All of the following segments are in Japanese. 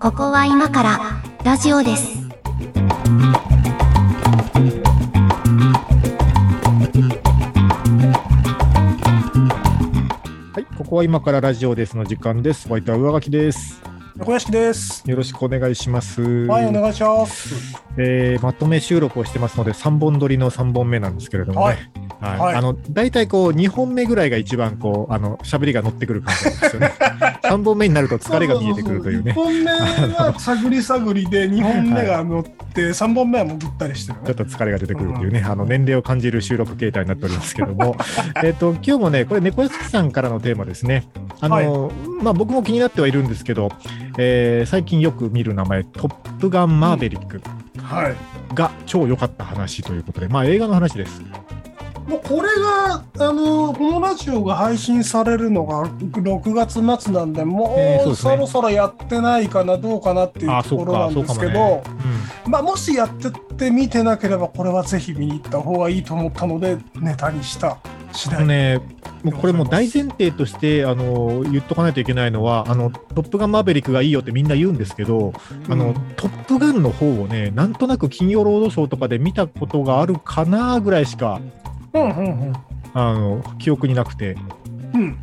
ここは今からラジオです。はい、ここは今からラジオですの時間です。ホワイトは上書きです。小屋敷です。よろしくお願いします。はい、お願いします。えーまとめ収録をしてますので、3本撮りの3本目なんですけれどもね。はいはいはいあの大体こう2本目ぐらいが一番こうあの喋りが乗ってくる感じなんですよね。3本目になると疲れが見えてくるというね。1本目は探り探りで、2本目が乗って、3本目は潜ったりしてるちょっと疲れが出てくるというね、あの年齢を感じる収録形態になっておりますけども、えっと今日もね、これ、猫屋敷さんからのテーマですね。あのまあ、僕も気になってはいるんですけど、えー最近よく見る名前、トップガンマーヴェリックはい。が超良かった話ということで、まあ、映画の話です。もうこれが、あの、このラジオが配信されるのが6月末なんで、もうえーそろそろやってないかな、どうかなっていうあ、ところなんですけど、。うんまあ、もしやってって見てなければ、これはぜひ見に行った方がいいと思ったので、ネタにした次第。あのね、もうこれもう大前提としてあの言っとかないといけないのはあの、トップガンマーヴェリックがいいよってみんな言うんですけど、あのうんトップガンの方をね、なんとなく金曜ロードショーとかで見たことがあるかなぐらいしかうんうんあの記憶になくて。うん。うん。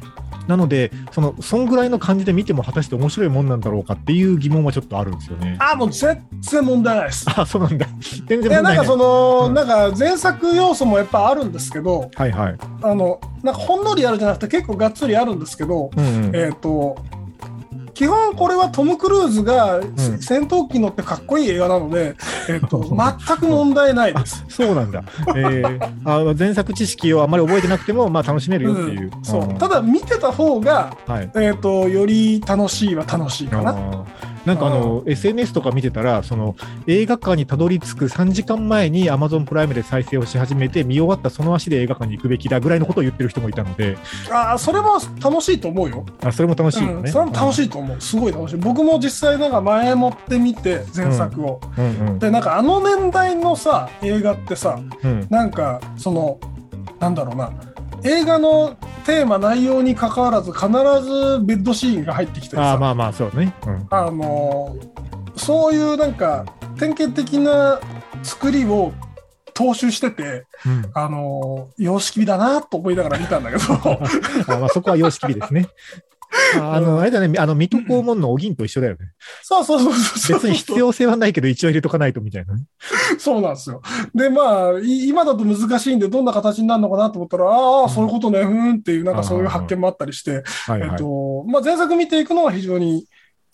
なので、そのそんぐらいの感じで見ても果たして面白いもんなんだろうかっていう疑問はちょっとあるんですよね。あ、もう全然問題ないです。あ、そうなんだ。全然問題ない。なんかその、うんなんか前作要素もやっぱあるんですけどはいはい。あのなんかほんのりあるじゃなくて結構がっつりあるんですけど、うんうんえっ、と基本これはトム・クルーズがん戦闘機乗ってかっこいい映画なので、えっと 全く問題ないです。そうなんだ。えー、あ前作知識をあんまり覚えてなくても、まあ楽しめるよっていう。うんそううんただ見てた方が、はい。えー、とより楽しいは楽しいかな。なんかあの SNS とか見てたらその映画館にたどり着く3時間前に Amazon プライムで再生をし始めて見終わったその足で映画館に行くべきだぐらいのことを言ってる人もいたのであーそれも楽しいと思うよ。あそれも楽しいよね。うん、それも楽しいと思う。すごい楽しい。僕も実際なんか前もって見て前作を。うんうんでなんかあの年代のさ映画ってさうんなんかそのなんだろうな映画のテーマ内容に関わらず必ずベッドシーンが入ってきてさあーまあまあそうね。うんあのそういうなんか典型的な作りを踏襲しててうんあの様式美だなと思いながら見たんだけど あまあ、そこは様式美ですね。ああの、あれだね、あの、水戸黄門のお銀と一緒だよね。そうそうそうそう別に必要性はないけど、一応入れとかないとみたいなね。そうなんですよ。で、まあ、い今だと難しいんで、どんな形になるのかなと思ったら、ああ、そういうことね、ふーんっていう、なんかそういう発見もあったりして、はいはい。えっと、まあ、前作見ていくのは非常に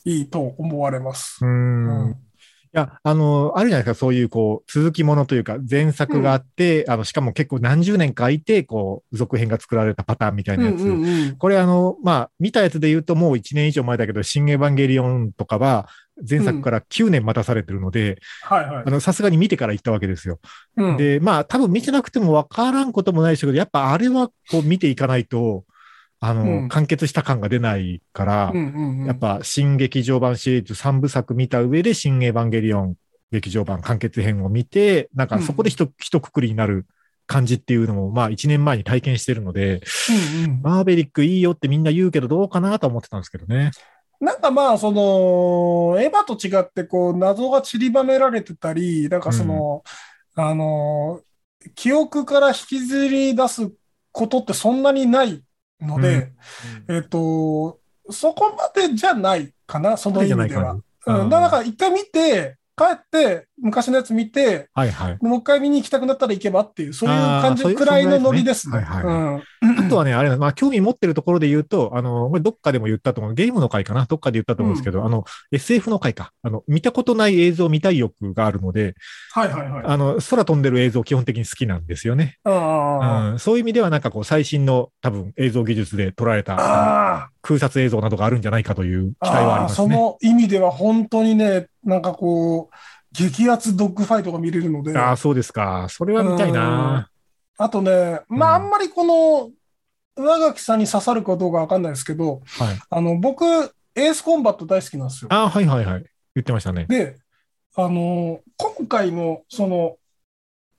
いいと思われますう。んいや、あの、あるじゃないですか、そういう、こう、続きものというか、前作があって、あの、しかも結構何十年か空いて、こう、続編が作られたパターンみたいなやつ。うんうんうんこれ、あの、まあ、見たやつで言うともう1年以上前だけど、新エヴァンゲリオンとかは、前作から9年待たされてるので、はいはいあ。の、さすがに見てから行ったわけですよ。うんで、まあ、多分見てなくても分からんこともないでしょうけど、やっぱあれはこう見ていかないと、あの、うん。完結した感が出ないから、うんうんうん。やっぱ新劇場版シリーズ3部作見た上で、新エヴァンゲリオン劇場版完結編を見て、なんかそこで一、一括りになる感じっていうのも、まあ1年前に体験してるので、うんうん。マーベリックいいよってみんな言うけど、どうかなと思ってたんですけどね。なんかまあ、その、エヴァと違って、こう、謎が散りばめられてたり、なんかその、あの、記憶から引きずり出すことってそんなにないので、えっと、そこまでじゃないかな、その意味では。かな。うん、だから一回見て、帰って、昔のやつ見て、はいはい。もう一回見に行きたくなったら行けばっていう、そういう感じくらいのノリですね。あとはね、あれ、まあ、興味持ってるところで言うと、あの、これどっかでも言ったと思う、ゲームの回かなどっかで言ったと思うんですけど、あの、SF の回か。あの、見たことない映像を見たい欲があるので、はいはいはい。あの、空飛んでる映像基本的に好きなんですよね。あうん、そういう意味ではなんかこう、最新の多分映像技術で撮られあたあ空撮映像などがあるんじゃないかという期待はありますね。の意味では本当にね、なんかこう、激アツドッグファイトが見れるので、ああ、そうですか。それは見たいな。あとね、まあ、あうんんまりこの、上垣さんに刺さるかどうかわかんないですけど、はい。あの、僕、エースコンバット大好きなんですよ。ああ、はいはいはい。言ってましたね。で、あの、今回の、その、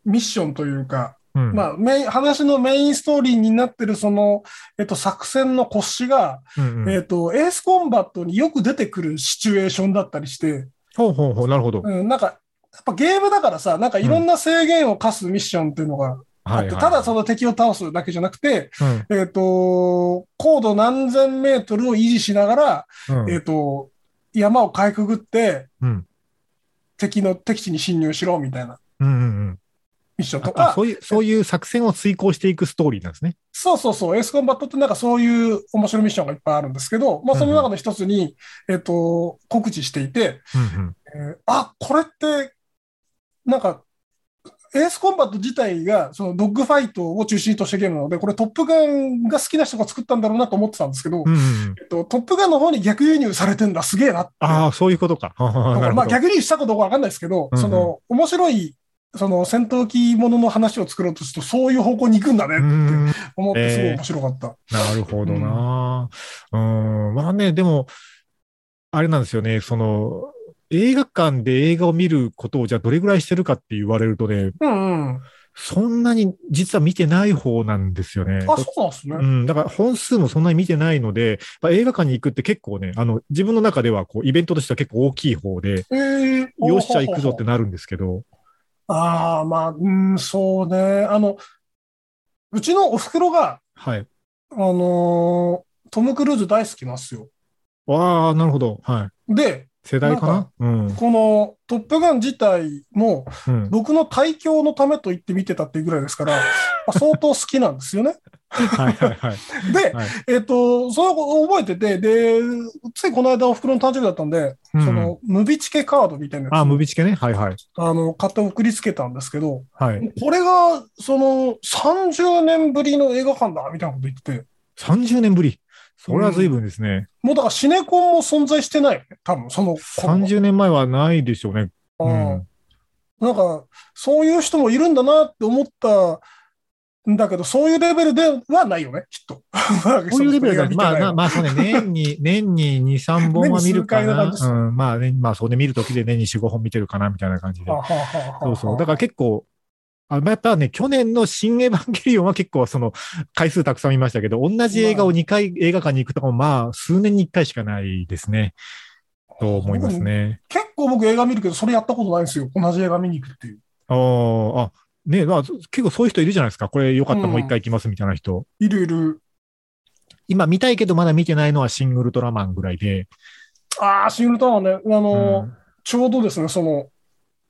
ミッションというか、うん。まあ、メイン、話のメインストーリーになってるその、えっと、作戦の骨子が、うんうんえっと、エースコンバットによく出てくるシチュエーションだったりして、ほうほうほう、なるほど。うん、なんか、やっぱゲームだからさ、なんかいろんな制限を課すミッションっていうのがあって。ただその敵を倒すだけじゃなくて、うんえっ、と、高度何千メートルを維持しながら、うんえっ、と、山をかいくぐって、うん敵の敵地に侵入しろみたいなうんうんうん。ミッションとか、あそういう、そういう作戦を遂行していくストーリーなんですね。そうそうそう、エースコンバットってなんかそういう面白いミッションがいっぱいあるんですけど、まあその中の一つに、えっ、と、酷似していて、うんうん。えーあ、これって、なんか、エースコンバット自体が、そのドッグファイトを中心としたゲームなので、これトップガンが好きな人が作ったんだろうなと思ってたんですけど、うんうんうん。えっと、トップガンの方に逆輸入されてんだ、すげえなって。ああ、そういうことか。まあ逆輸入したことかわかんないですけど、うんうんその、面白い、その戦闘機ものの話を作ろうとすると、そういう方向に行くんだねうってん思って、すごい面白かった。なるほどな。うん、まあね、でも、あれなんですよね、その、映画館で映画を見ることをじゃあどれぐらいしてるかって言われるとね、うんうん。そんなに実は見てない方なんですよね。あ、そうなんですね。うん、だから本数もそんなに見てないので、まあ、映画館に行くって結構ね、あの、自分の中ではこう、イベントとしては結構大きい方で、えー、よっしゃ行くぞってなるんですけど、ああ、まあ、うん、そうね。あの、うちのお袋が、はい。あのートム・クルーズ大好きなんですよ。わあ、なるほど。はい。で、世代かな？このトップガン自体も、うん。僕の対響のためと言って見てたっていうぐらいですから、まあ相当好きなんですよね。はいはいはい。で、はいえっ、と、それを覚えてて、で、ついこの間お袋の誕生日だったんで、うんその、ムビチケカードみたいなやつあ、ムビチケね。はいはい。あの、買って送りつけたんですけど、はい。これが、その、30年ぶりの映画館だ、みたいなこと言ってて、30年ぶり。それは随分ですね。もうだからシネコンも存在してないよね、多分、その頃は。30年前はないでしょうね。ううんん。なんか、そういう人もいるんだなって思ったんだけど、そういうレベルではないよね、きっと。こういうレベルだだまあ、まあ、まあ、そうね、年に、年に2、3本は見るかな。うん、まあ、ね、まあ、そうね、見るときで年に4、5本見てるかな、みたいな感じで。そうそう。だから結構、あやっぱね、去年の新エヴァンゲリオンは結構その回数たくさん見ましたけど、同じ映画を2回映画館に行くとかもまあ数年に1回しかないですね。と思いますね。結構僕映画見るけど、それやったことないんですよ。同じ映画見に行くっていう。あーあ、ねまあ結構そういう人いるじゃないですか。これよかったらもう一回行きますみたいな人。いるいる。今見たいけどまだ見てないのはシン・ウルトラマンぐらいで。ああ、シン・ウルトラマンね。あの、うんちょうどですね、その、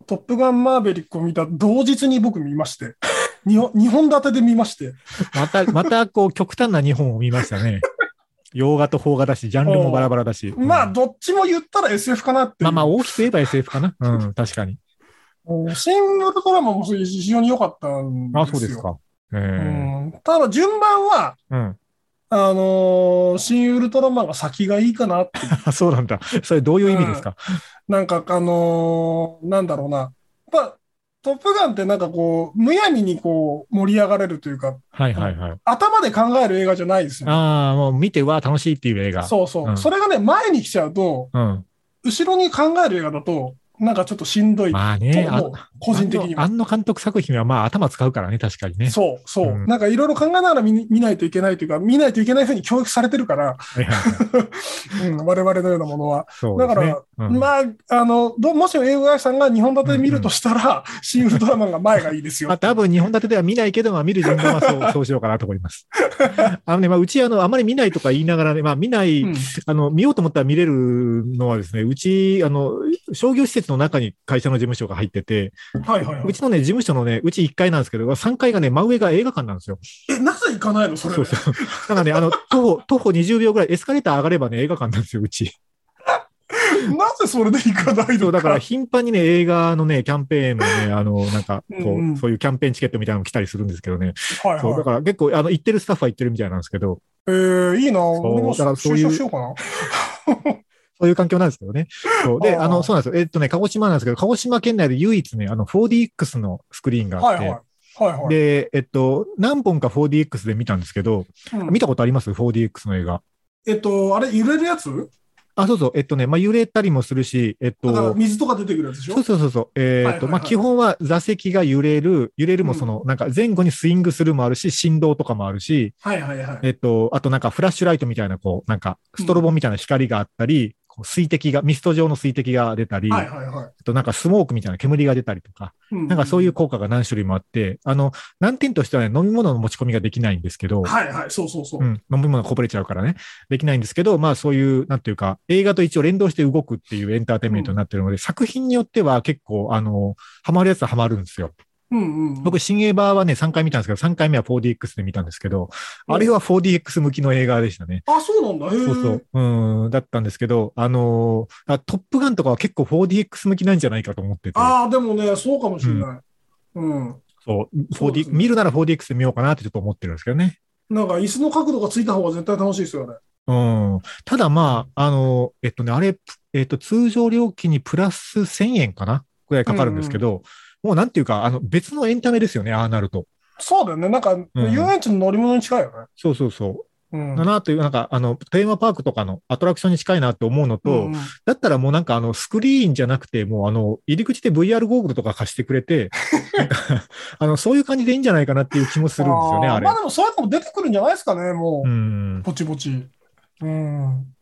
トップガンマーベリックを見た同日に僕見まして、2本二本立てで見まして、また、またこう極端な日本を見ましたね。洋画と邦画だし、ジャンルもバラバラだし。まあ、うんどっちも言ったら SF かなって。まあまあ大きく言えば SF かな。うん、確かに。うんシン・ウルトラマンも非常に良かったんですよ。あ、そうですか。ええうんただ順番は、うん。あのーシン・ウルトラマンが先がいいかなって。あ、そうなんだ。それどういう意味ですか、なんか、あのーなんだろうな。やっぱ、トップガンってなんかこう、むやみにこう、盛り上がれるというか、はいはいはい。頭で考える映画じゃないですよね。ああ、もう見ては楽しいっていう映画。そうそう。うんそれがね、前に来ちゃうと、うん。後ろに考える映画だと、なんかちょっとしんどいとまあね。個人的には。あの監督作品はまあ頭使うからね、確かにね。そう、そう。うんなんかいろいろ考えながら見見ないといけないというか、見ないといけないふうに教育されてるから、うん、我々のようなものは。ね。だから、うんまあ、あの、どもしも映画会社さんが2本立てで見るとしたら、シン・ウルトラマンが前がいいですよ。まあ多分日本立てでは見ないけど、まあ見る順番はそう そうしようかなと思います。あのね、まあうちあの、あまり見ないとか言いながらね、まあ見ない、うんあの、見ようと思ったら見れるのはですね、うち、あの、商業施設の中に会社の事務所が入ってて、はいはいはい。うちのね、事務所のね、うち1階なんですけど、3階がね、真上が映画館なんですよ。え、なぜ行かないのそれ。そうそう。だからね、あの、徒歩、徒歩20秒ぐらい、エスカレーター上がればね、映画館なんですよ、うち。なぜそれで行かないのだから頻繁にね、映画のね、キャンペーンのね、あの、なんか、こう、うんうんそういうキャンペーンチケットみたいなの来たりするんですけどね。はいそう、だはから結構、あの、行ってるスタッフは行ってるみたいなんですけど、い。えー、いいな俺もだからそういう就職しようかな。そういう環境なんですけどね。そう。で、あの、そうなんですよ。えっとね、鹿児島なんですけど、鹿児島県内で唯一ね、あの、4DX のスクリーンがあって、はいはい。はいはい。で、えっと、何本か 4DX で見たんですけど、うん見たことあります ?4DX の映画。えっと、あれ、揺れるやつ？あ、そうそう。えっとね、まあ、揺れたりもするし、えっと、水とか出てくるやつでしょ？そうそうそうそう。えっと、まあ、基本は座席が揺れる、揺れるもその、なんか前後にスイングするもあるし、振動とかもあるし、はいはいはい。えっと、あとなんかフラッシュライトみたいな、こう、なんかストロボみたいな光があったり、水滴が、ミスト状の水滴が出たり、はいはいはい。あとなんかスモークみたいな煙が出たりとか、うんなんかそういう効果が何種類もあって、あの、難点としてはね、飲み物の持ち込みができないんですけど、はいはい、そうそうそう。うん、飲み物がこぼれちゃうからね、できないんですけど、まあそういう、なんていうか、映画と一応連動して動くっていうエンターテインメントになってるので、作品によっては結構、あの、ハマるやつはハマるんですよ。うんうん。僕、新エヴァはね、3回見たんですけど、3回目は 4DX で見たんですけど、あれは 4DX 向きの映画でしたね。あ、そうなんだ。そうそう。うん、だったんですけど、あのーあトップガンとかは結構 4DX 向きなんじゃないかと思ってて。ああ、でもね、そうかもしれない。うん。そう、そうです 4D、ね見るなら 4DX で見ようかなってちょっと思ってるんですけどね。なんか椅子の角度がついた方が絶対楽しいですよね。うん。ただまあ、あの、えっとね、あれ、えっと、通常料金にプラス1000円かなぐらいかかるんですけど、もうなんていうか、あの、別のエンタメですよね、ああなると。そうだよね。なんか、遊園地の乗り物に近いよね。そうそうそう。うん。だなという、なんか、あの、テーマパークとかのアトラクションに近いなって思うのと、うんうんだったらもうなんかあの、スクリーンじゃなくて、もうあの、入り口で VR ゴーグルとか貸してくれて、あの、そういう感じでいいんじゃないかなっていう気もするんですよね、あれーまあ。でもそういうのも出てくるんじゃないですかね、もうう。ん。ぼちぼち。うん。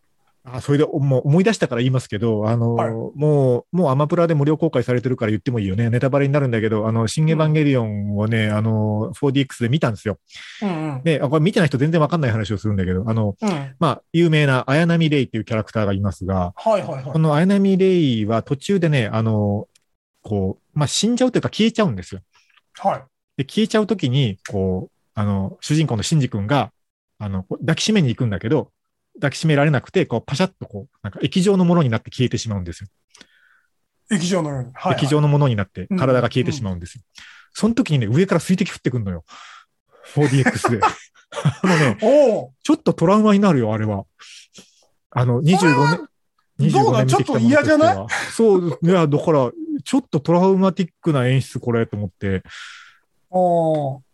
あ、それでもう思い出したから言いますけど、あの、はいもう、もうアマプラで無料公開されてるから言ってもいいよね。ネタバレになるんだけど、あの、新エヴァンゲリオンをね、あの、4DX で見たんですよ。うんうん。で、あこれ見てない人全然わかんない話をするんだけど、あの、うん。まあ、有名な綾波レイっていうキャラクターがいますが、はいはいはい。この綾波レイは途中でね、あの、こう、まあ、死んじゃうというか消えちゃうんですよ。はい。で、消えちゃうときに、こう、あの、主人公のシンジ君が、あの、抱きしめに行くんだけど、抱きしめられなくて、こう、パシャッとこう、なんか液状のものになって消えてしまうんですよ。液状の。はい、はい。液状のものになってうん体が消えてしまうんですよ。その時にね、上から水滴降ってくんのよ。4DX で。あのね。ちょっとトラウマになるよ、あれは。あの、25年、どうだ25年見てきたものとしてはちょっと嫌じゃない？そう、いや、だから、ちょっとトラウマティックな演出これと思って。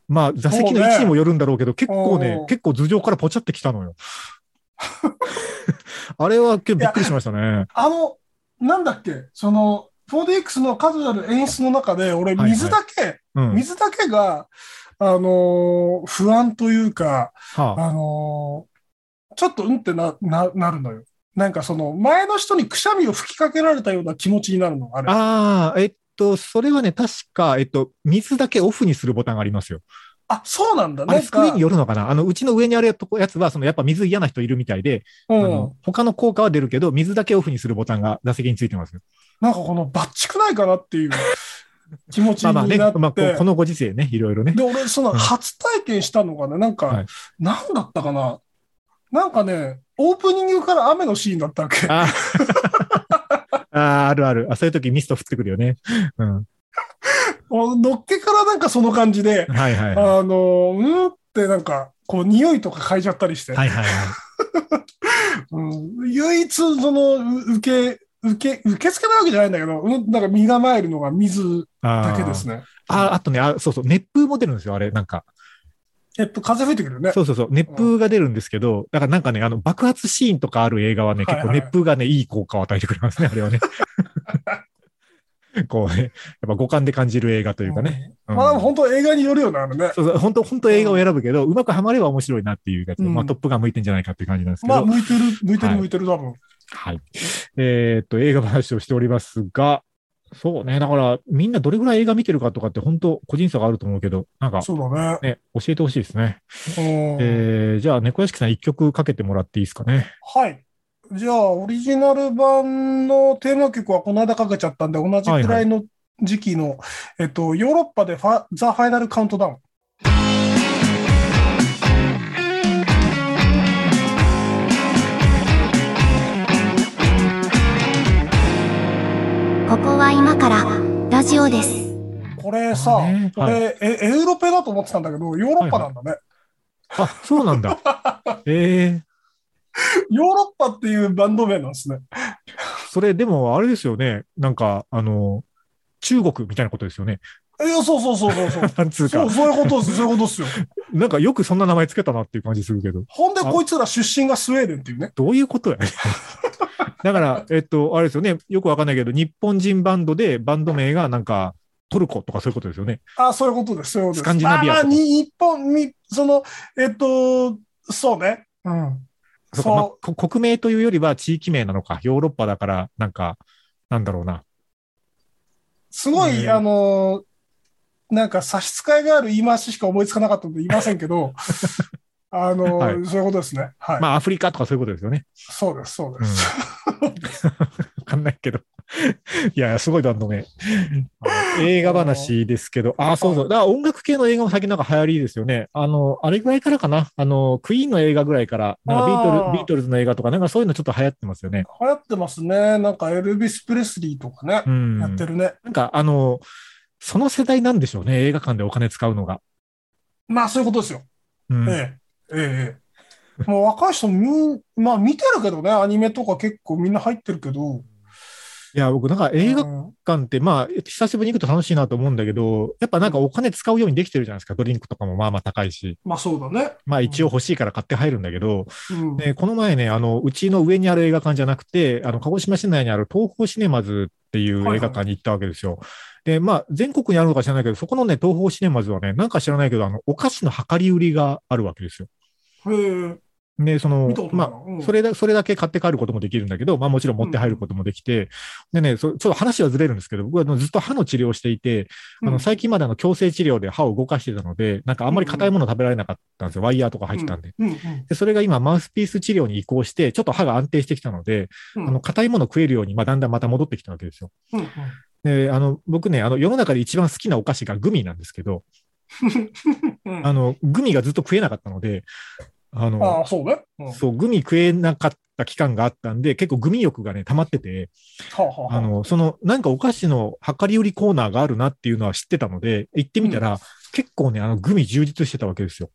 まあ、座席の位置にもよるんだろうけど、結構ね結構頭上からポチャってきたのよ。あれは結構びっくりしましたね。あの、なんだっけ、その、4DX の数ある演出の中で、俺、はいはい水だけ、うん。水だけが、あのー不安というか、はあ、あのーちょっとうんってな、な、なるのよ。なんかその、前の人にくしゃみを吹きかけられたような気持ちになるの、あれ。ああ、えっと、それはね、確か、えっと、水だけオフにするボタンがありますよ。あ、そうなんだ。あれ、スクリーンに、よるのかな？あの、うちの上にあるやつは、その、やっぱ水嫌な人いるみたいで、あうんの。他の効果は出るけど、水だけオフにするボタンが座席についてますよ。なんかこのバッチくないかなっていう 気持ちまあまあね、になって。まあ、ここのご時世ね、いろいろね。で、俺、そのうん初体験したのがね、なんか、はいなんだったかな？なんかね、オープニングから雨のシーンだったわけ。あー あー、あるある。あ、そういう時ミスト降ってくるよね。うん。のっけからなんかその感じで、はいはいはあの、うんってなんか、こう、匂いとか嗅いじゃったりして、い。はいはいはい。うん、唯一、その、う受け、受け、受け付けないわけじゃないんだけど、うん、なんか身構えるのが水だけですね。あ、あとね、あ、そうそう、熱風も出るんですよ、あれ、なんか。えっと、風吹いてくるよね。そうそうそう、熱風が出るんですけど、だからなんかね、あの、爆発シーンとかある映画はね、はいはい結構熱風がね、いい効果を与えてくれますね、あれはね。こうね、やっぱ五感で感じる映画というかね。うんまあ本当映画によるよね、あのね。そうそう、本当本当映画を選ぶけど、うまくはまれば面白いなっていうやつ。うんまあ、トップガン向いてんじゃないかっていう感じなんですけど。まあ、向いてる、向いてる、はい向いてる、多分。はい。えーっと、映画話をしておりますが、そうね、だから、みんなどれぐらい映画見てるかとかって、本当個人差があると思うけど、なんか、そうだね。ね、教えてほしいですね。うんえー、じゃあ、猫屋敷さん一曲かけてもらっていいですかね。はい。じゃあ、オリジナル版のテーマ曲はこの間かけちゃったんで、同じくらいの時期の、えっと、ヨーロッパでファザ・ファイナル・カウントダウン。ここは今からラジオです。これさ、あねは俺、え、エウロペだと思ってたんだけど、ヨーロッパなんだね。あ、そうなんだ。えー、ヨーロッパっていうバンド名なんですね。それ、でも、あれですよね。なんか、あの、中国みたいなことですよね。いや、そうそうそうそうそう。なんつうかそう、、そういうことです、そういうことですよ。なんかよくそんな名前つけたなっていう感じするけど、ほんで、こいつら出身がスウェーデンっていうね。どういうことやね。だから、えっと、あれですよね、よくわかんないけど、日本人バンドでバンド名がなんか、トルコとかそういうことですよね。あ、そういうことです。そういうことです。スカンジナビアとかあに日本に、その、えっと、そうね。うん。そうかまあ国名というよりは地域名なのか、ヨーロッパだから、なんか、なんだろうな。う。すごい、うんあの、なんか差し支えがある言い回ししか思いつかなかったので言いませんけど、あの、はいそういうことですね。はい。まあ、アフリカとかそういうことですよね。そうです、そううん。わです。かんないけど。いや、すごいバンド映画話ですけど、あ、そうそう。だから音楽系の映画も最近なんか流行りですよね。あの、あれぐらいからかな。あの、クイーンの映画ぐらいから、なんかビートル、ビートルズの映画とか、なんかそういうのちょっと流行ってますよね。流行ってますね。なんかエルビス・プレスリーとかねう、ん。やってるね。なんか、あの、その世代なんでしょうね。映画館でお金使うのが。まあそういうことですよ。うん。ええ、ええ、ええ。もう若い人みん、まあ見てるけどね、アニメとか結構みんな入ってるけど。いや、僕なんか映画うん館って、まあ、久しぶりに行くと楽しいなと思うんだけど、やっぱなんかお金使うようにできてるじゃないですか。ドリンクとかもまあまあ高いし。まあそうだね。まあ一応欲しいから買って入るんだけど、うん。で、この前ね、あの、うちの上にある映画館じゃなくて、あの、鹿児島市内にある東宝シネマズっていう映画館に行ったわけですよ。で、まあ、全国にあるのか知らないけど、そこのね、東宝シネマズはね、なんか知らないけど、あの、お菓子の量り売りがあるわけですよ。へえ。で、そのまあ、それだ、それだけ買って帰ることもできるんだけど、まあもちろん持って入ることもできて、でね、そちょっと話はずれるんですけど、僕はずっと歯の治療をしていて、あの、最近まであの、矯正治療で歯を動かしてたので、なんかあんまり硬いもの食べられなかったんですよ。ワイヤーとか入ってたんで。うんうんで、それが今、マウスピース治療に移行して、ちょっと歯が安定してきたので、うん。あの、硬いもの食えるように、まあ、だんだんまた戻ってきたわけですよ。うんうん。で、あの、僕ね、あの、世の中で一番好きなお菓子がグミなんですけど、うん。あの、グミがずっと食えなかったので、あの、ああ、そうね。うんはそう、グミ食えなかった期間があったんで、結構グミ欲がね、溜まってて、あはあはああの、その、なんかお菓子の量り売りコーナーがあるなっていうのは知ってたので、行ってみたら、結構ね、あの、グミ充実してたわけですよ。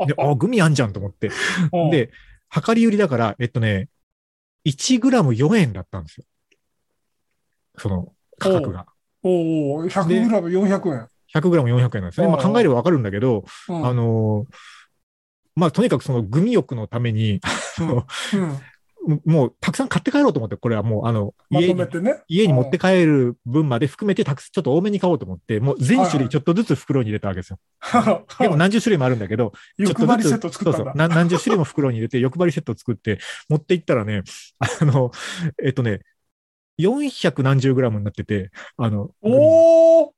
で、あ、グミあんじゃんと思って。うん、で、量り売りだから、えっとね、1グラム4円だったんですよ。その価格が。おお、100グラム400円。100グラム400円なんですね。まあうん考えればわかるんだけど、うんあのーまあとにかくそのグミ欲のために、うんもうたくさん買って帰ろうと思って、これはもうあの、ま家にとめてね。家に持って帰る分まで含めてたくさんちょっと多めに買おうと思って、もう全種類ちょっとずつ袋に入れたわけですよ。でも何十種類もあるんだけど、ちょっとずつ欲張りセット作ったんだ。そうそうな何十種類も袋に入れて、欲張りセットを作って、持って行ったらね、あの、えっとね、400何十グラムになってて、あの、おお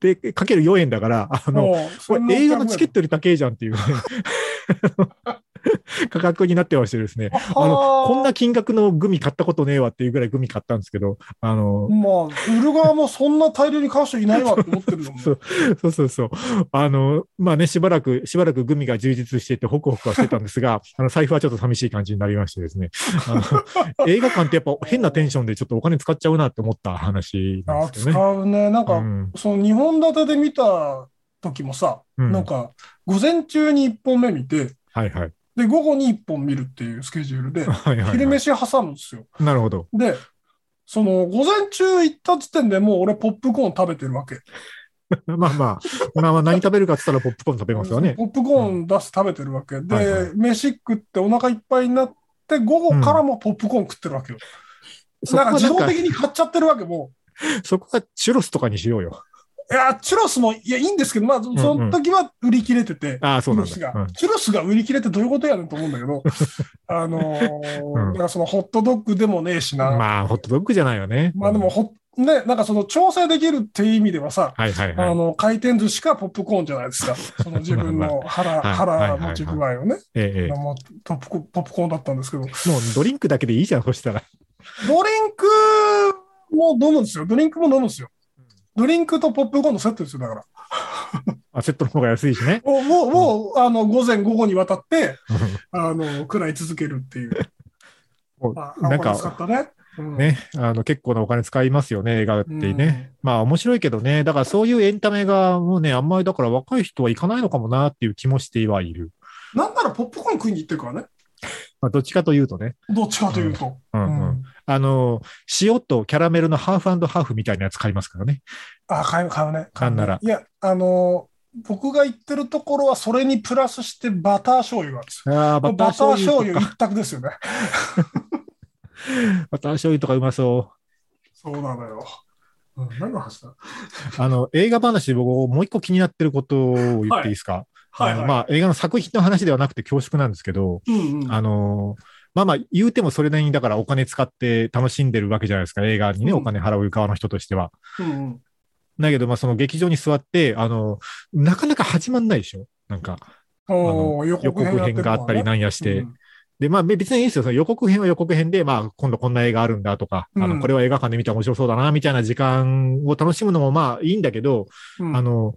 で、かける4円だから、あの、これ映画のチケットより高いじゃんっていう。ね、価格になってましてですね、あの、こんな金額のグミ買ったことねえわっていうぐらいグミ買ったんですけど、あの、まあ、売る側もそんな大量に買う人いないわって思ってるのも。そうそうそうそう。あの、まあね、しばらく、しばらくグミが充実していて、ホクホクはしてたんですが、あの、財布はちょっと寂しい感じになりましてですね。あの映画館ってやっぱ変なテンションでちょっとお金使っちゃうなって思った話なんあですよね。使うね。なんか、うんその2本立てで見た時もさ、うんなんか、午前中に1本目見て、はいはい。で、午後に1本見るっていうスケジュールで、昼はい。飯挟むんですよ。なるほど。で、その、午前中行った時点でもう俺ポップコーン食べてるわけ。まあまあ、まあまあ何食べるかって言ったらポップコーン食べますよね。ポップコーン出す食べてるわけ。で、はいはい飯食ってお腹いっぱいになって、午後からもポップコーン食ってるわけよ。そこだから自はなんか動的に買っちゃってるわけもそこはチュロスとかにしようよ。う。いや、チュロスも、いや、いいんですけど、まあ、そその時は売り切れてて、ああ、そうなんチュロスだ。が、チュロスが売り切れってどういうことやねんと思うんだけど、あのーうんだからそのホットドッグでもねえしうんな。まあ、まあ、ホットドッグじゃないよね。でも、ほね、なんかその調整できるっていう意味ではさ、はいはいはい。あの、回転寿司かポップコーンじゃないですか。その自分の腹、はい腹持ち具合をね。ええポップコポップコーンだったんですけど、もうドリンクだけでいいじゃん、そしたら。ドリンクも飲むんですよ。ドリンクも飲むんですよ。ドリンクとポップコーンのセットですよ、だから。あセットの方が安いしね。もう、もう、もうあの、午前午後にわたって、あの、食らい続けるっていう。なんか、たね。うんね、あの、結構なお金使いますよね、映画ってね。まあ、面白いけどね。だからそういうエンタメがもうね、あんまりだから若い人は行かないのかもなっていう気もしてはいる。なんならポップコーン食いに行ってるからね。まあ、どっちかというとね。どっちかというと。うんうんうんあの、塩とキャラメルのハーフハーフみたいなやつ買いますからね。あ、買う、買うね。買うねならいや、あの、僕が言ってるところは、それにプラスしてバター醤油があるんですよ。ああ、バター醤醤油油とか。一択ですよね。バター醤油とかうまそそうなのよ。うん、何の話だ？う。あの、映画話で僕もう一個気になってることを言っていいですか、はいまあ、映画の作品の話ではなくて恐縮なんですけど、うんうん、あのまあまあ、言うてもそれなりにだからお金使って楽しんでるわけじゃないですか、映画にね、うん。お金払う側の人としては。うんうん。だけど、まあその劇場に座って、あの、なかなか始まんないでしょ？なんか、予予告編があったりなんやして。うんで、まあ別にいいですよ。その予告編は予告編で、まあ今度こんな映画あるんだとか、あの、うんこれは映画館で見たら面白そうだな、みたいな時間を楽しむのもまあいいんだけど、うん。あの、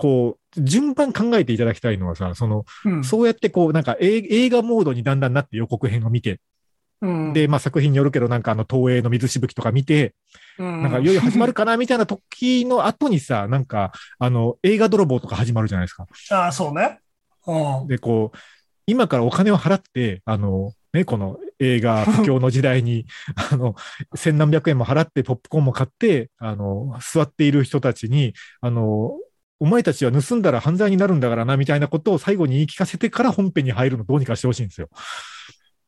こう、順番考えていただきたいのはさ、その、うんそうやってこう、なんか映映画モードにだんだんなって予告編を見て、うんで、まあ作品によるけど、なんかあの、東映の水しぶきとか見て、うんなんかいよいよ始まるかな、みたいな時の後にさ、なんか、あの、映画泥棒とか始まるじゃないですか。ああ、そうね。うんで、こう、今からお金を払って、あの、ね、この映画不況の時代に、あの、千何百円も払ってポップコーンも買って、あの、座っている人たちに、あの、お前たちは盗んだら犯罪になるんだからな、みたいなことを最後に言い聞かせてから本編に入るのどうにかしてほしいんですよ。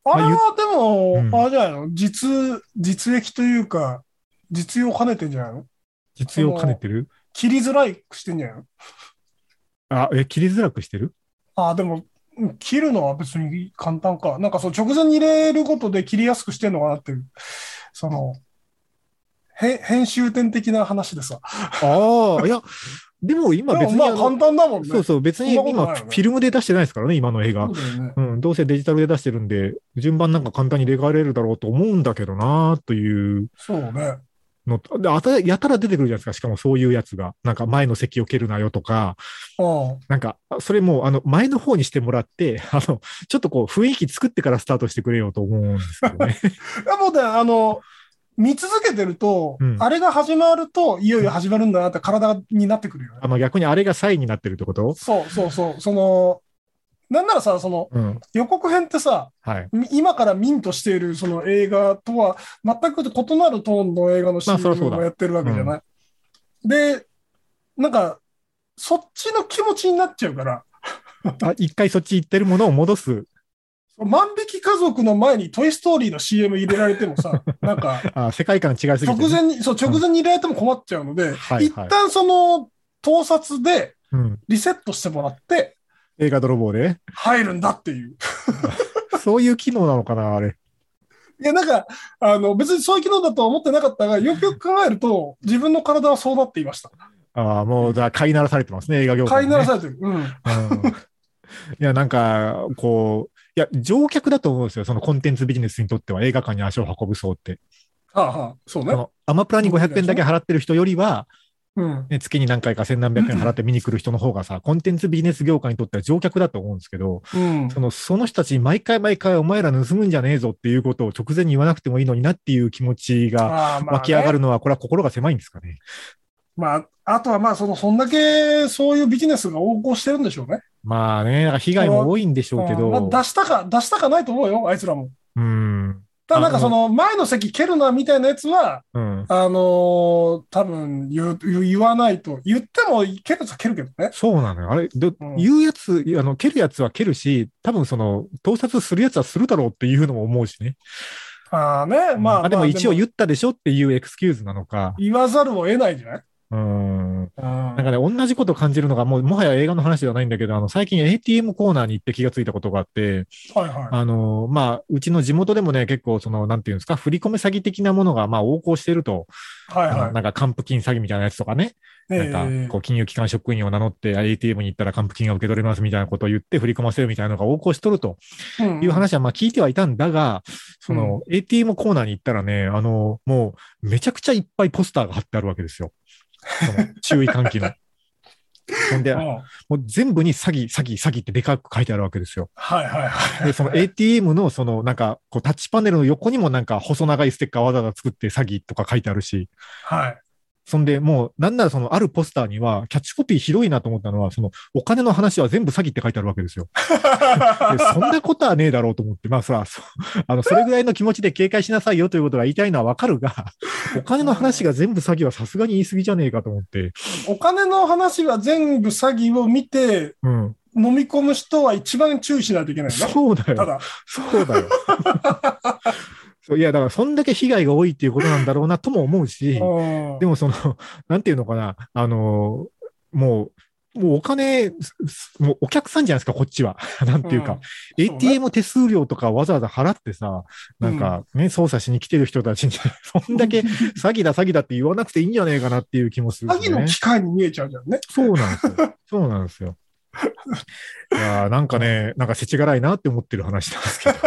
あれはでも、うん。あれじゃないの？実、実益というか、実用兼ねてんじゃないの？実用兼ねてる？切りづらいくしてんじゃないの？あ、え、切りづらくしてる？ああ、でも、うん切るのは別に簡単か。なんかそう、直前に入れることで切りやすくしてんのかなっていう、その、へ編集点的な話でさ。ああ、いや、でも今別にまあ簡単だもんね。そうそう、別に今、フィルムで出してないですからね、今の映画そう。ね。うん、どうせデジタルで出してるんで、順番なんか簡単に入れ替えれるだろうと思うんだけどなというそうね。のと、で、あた、やたら出てくるじゃないですか、しかもそういうやつが。なんか前の席を蹴るなよとか、うん。なんか、それもう、あの、前の方にしてもらって、あの、ちょっとこう、雰囲気作ってからスタートしてくれよと思うんですけどね。いやもうね、あの、見続けてると、うんあれが始まると、いよいよ始まるんだなって体になってくるよね。あの、逆にあれがサインになってるってこと？そうそうそう。その、なんならさ、そのうん。予告編ってさ、はい。み今からミントしているその映画とは全く異なるトーンの映画のまあそりゃそう CM だをやってるわけじゃない？で、なんか、そっちの気持ちになっちゃうから、あ、一回そっち行ってるものを戻す。万引き家族の前にトイストーリーの CM 入れられてもさ、なんか、あ、世界観違いすぎて、直前に、そう、直前に入れられても困っちゃうので、はいはい一旦その、盗撮でうん。リセットしてもらって、映画泥棒で？入るんだっていう。そういう機能なのかな、あれ。いや、なんか、あの、別にそういう機能だとは思ってなかったが、よくよく考えると、自分の体はそうなっていました。ああ、もう、だ飼いならされてますね、映画業界、飼いね。ならされてる。うん。うんいや、なんか、こう、いや、乗客だと思うんですよ。そのコンテンツビジネスにとっては映画館に足を運ぶ層って。はあはあ、そうね。アマプラに500円だけ払ってる人よりは、うん。ね、月に何回か千何百円払って見に来る人の方がさ、コンテンツビジネス業界にとっては乗客だと思うんですけど、うん。その、その人たちに毎回毎回お前ら盗むんじゃねえぞっていうことを直前に言わなくてもいいのになっていう気持ちが湧き上がるのは、これは心が狭いんですかね。まあ、あとはまあ、その、そんだけそういうビジネスが横行してるんでしょうね。まあね、なんか被害も多いんでしょうけうん出したか、出したかないと思うよ、あいつらも。うん、ただなんかその、前の席蹴るなみたいなやつは、うん。あのー多分言う言言わないと。言っても蹴るやつは蹴るけどね。そうなのよ。あれ、どうん言うやつ、あの、蹴るやつは蹴るし、多分その、盗撮するやつはするだろうっていうのも思うしね。ああね、まあ。でもまあ一応言ったでしょっていうエクスキューズなのか。言わざるを得ないんじゃないうん。ななんかね、同じこと感じるのが、もう、もはや映画の話ではないんだけど、あの、最近 ATM コーナーに行って気がついたことがあって、はいはい。あの、まあ、うちの地元でもね、結構、その、なんていうんですか、振り込め詐欺的なものが、まあ、横行していると、はいはい。なんか、還付金詐欺みたいなやつとかね、えなんか、こう、金融機関職員を名乗って ATM に行ったら還付金が受け取れますみたいなことを言って振り込ませるみたいなのが横行しとるという話は、まあ聞いてはいたんだが、その ATM コーナーに行ったらね、あの、もうめちゃくちゃいっぱいポスターが貼ってあるわけですよ。その注意喚起の。ほんで、うんもう全部に詐欺、詐欺、詐欺ってでかく書いてあるわけですよ。はいはいはい。で、その ATM のそのなんか、こうタッチパネルの横にもなんか細長いステッカーわざわざ作って詐欺とか書いてあるし、はい。そんで、もう、なんならその、あるポスターには、キャッチコピーひどいなと思ったのは、その、お金の話は全部詐欺って書いてあるわけですよ。でそんなことはねえだろうと思って、まあさ、そあの、それぐらいの気持ちで警戒しなさいよということが言いたいのはわかるが、お金の話が全部詐欺はさすがに言い過ぎじゃねえかと思って、お金の話は全部詐欺を見て、うん。飲み込む人は一番注意しないといけないんだ。そうだよ。ただ、そうだよ。そういや、だから、そんだけ被害が多いっていうことなんだろうなとも思うし、うんでもその、なんていうのかな、あの、もう、もうお金、もうお客さんじゃないですか、こっちは。なんていうか、うん ATM 手数料とかわざわざ払ってさ、なんかね、操作しに来てる人たちに、そんだけ詐欺だ詐欺だって言わなくていいんじゃねえかなっていう気もする、ね。詐欺の機会に見えちゃうじゃんね。そうなんですよ。そうなんですよ。いやーなんかね、なんか世知辛いなって思ってる話なんですけど。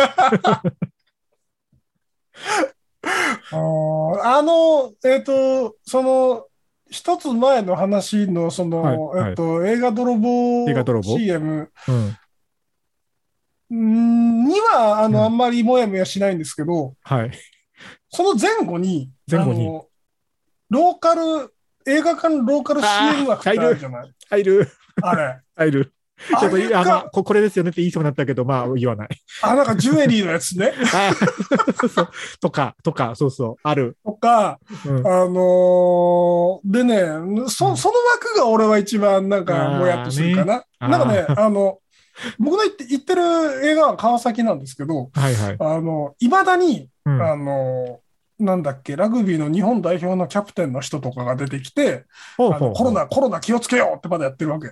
あの、えっ、と、その、一つ前の話の、その、はいはいえっと、映画泥棒 CM うん。には、あの、うんあんまりもやもやしないんですけど、はい。その前後に、前後にローカル、映画館ローカル CM 枠ってあるじゃない？入る、あれ。入る。ちょっとあれあ、まあが、ここれですよねって言いそうになったけど、まあ言わない。あ、なんかジュエリーのやつね。あそうとか、とか、そうそう、ある。とか、うんあのーでね、そ、うんその枠が俺は一番なんかもやっとするかな。あーなんかねあ、あの、僕の行って行ってる映画は川崎なんですけど、はいはい。あの、未だに、うん。あの、なんだっけ、ラグビーの日本代表のキャプテンの人とかが出てきて、ほうほうあのコロナ、コロナ気をつけようってまだやってるわけ。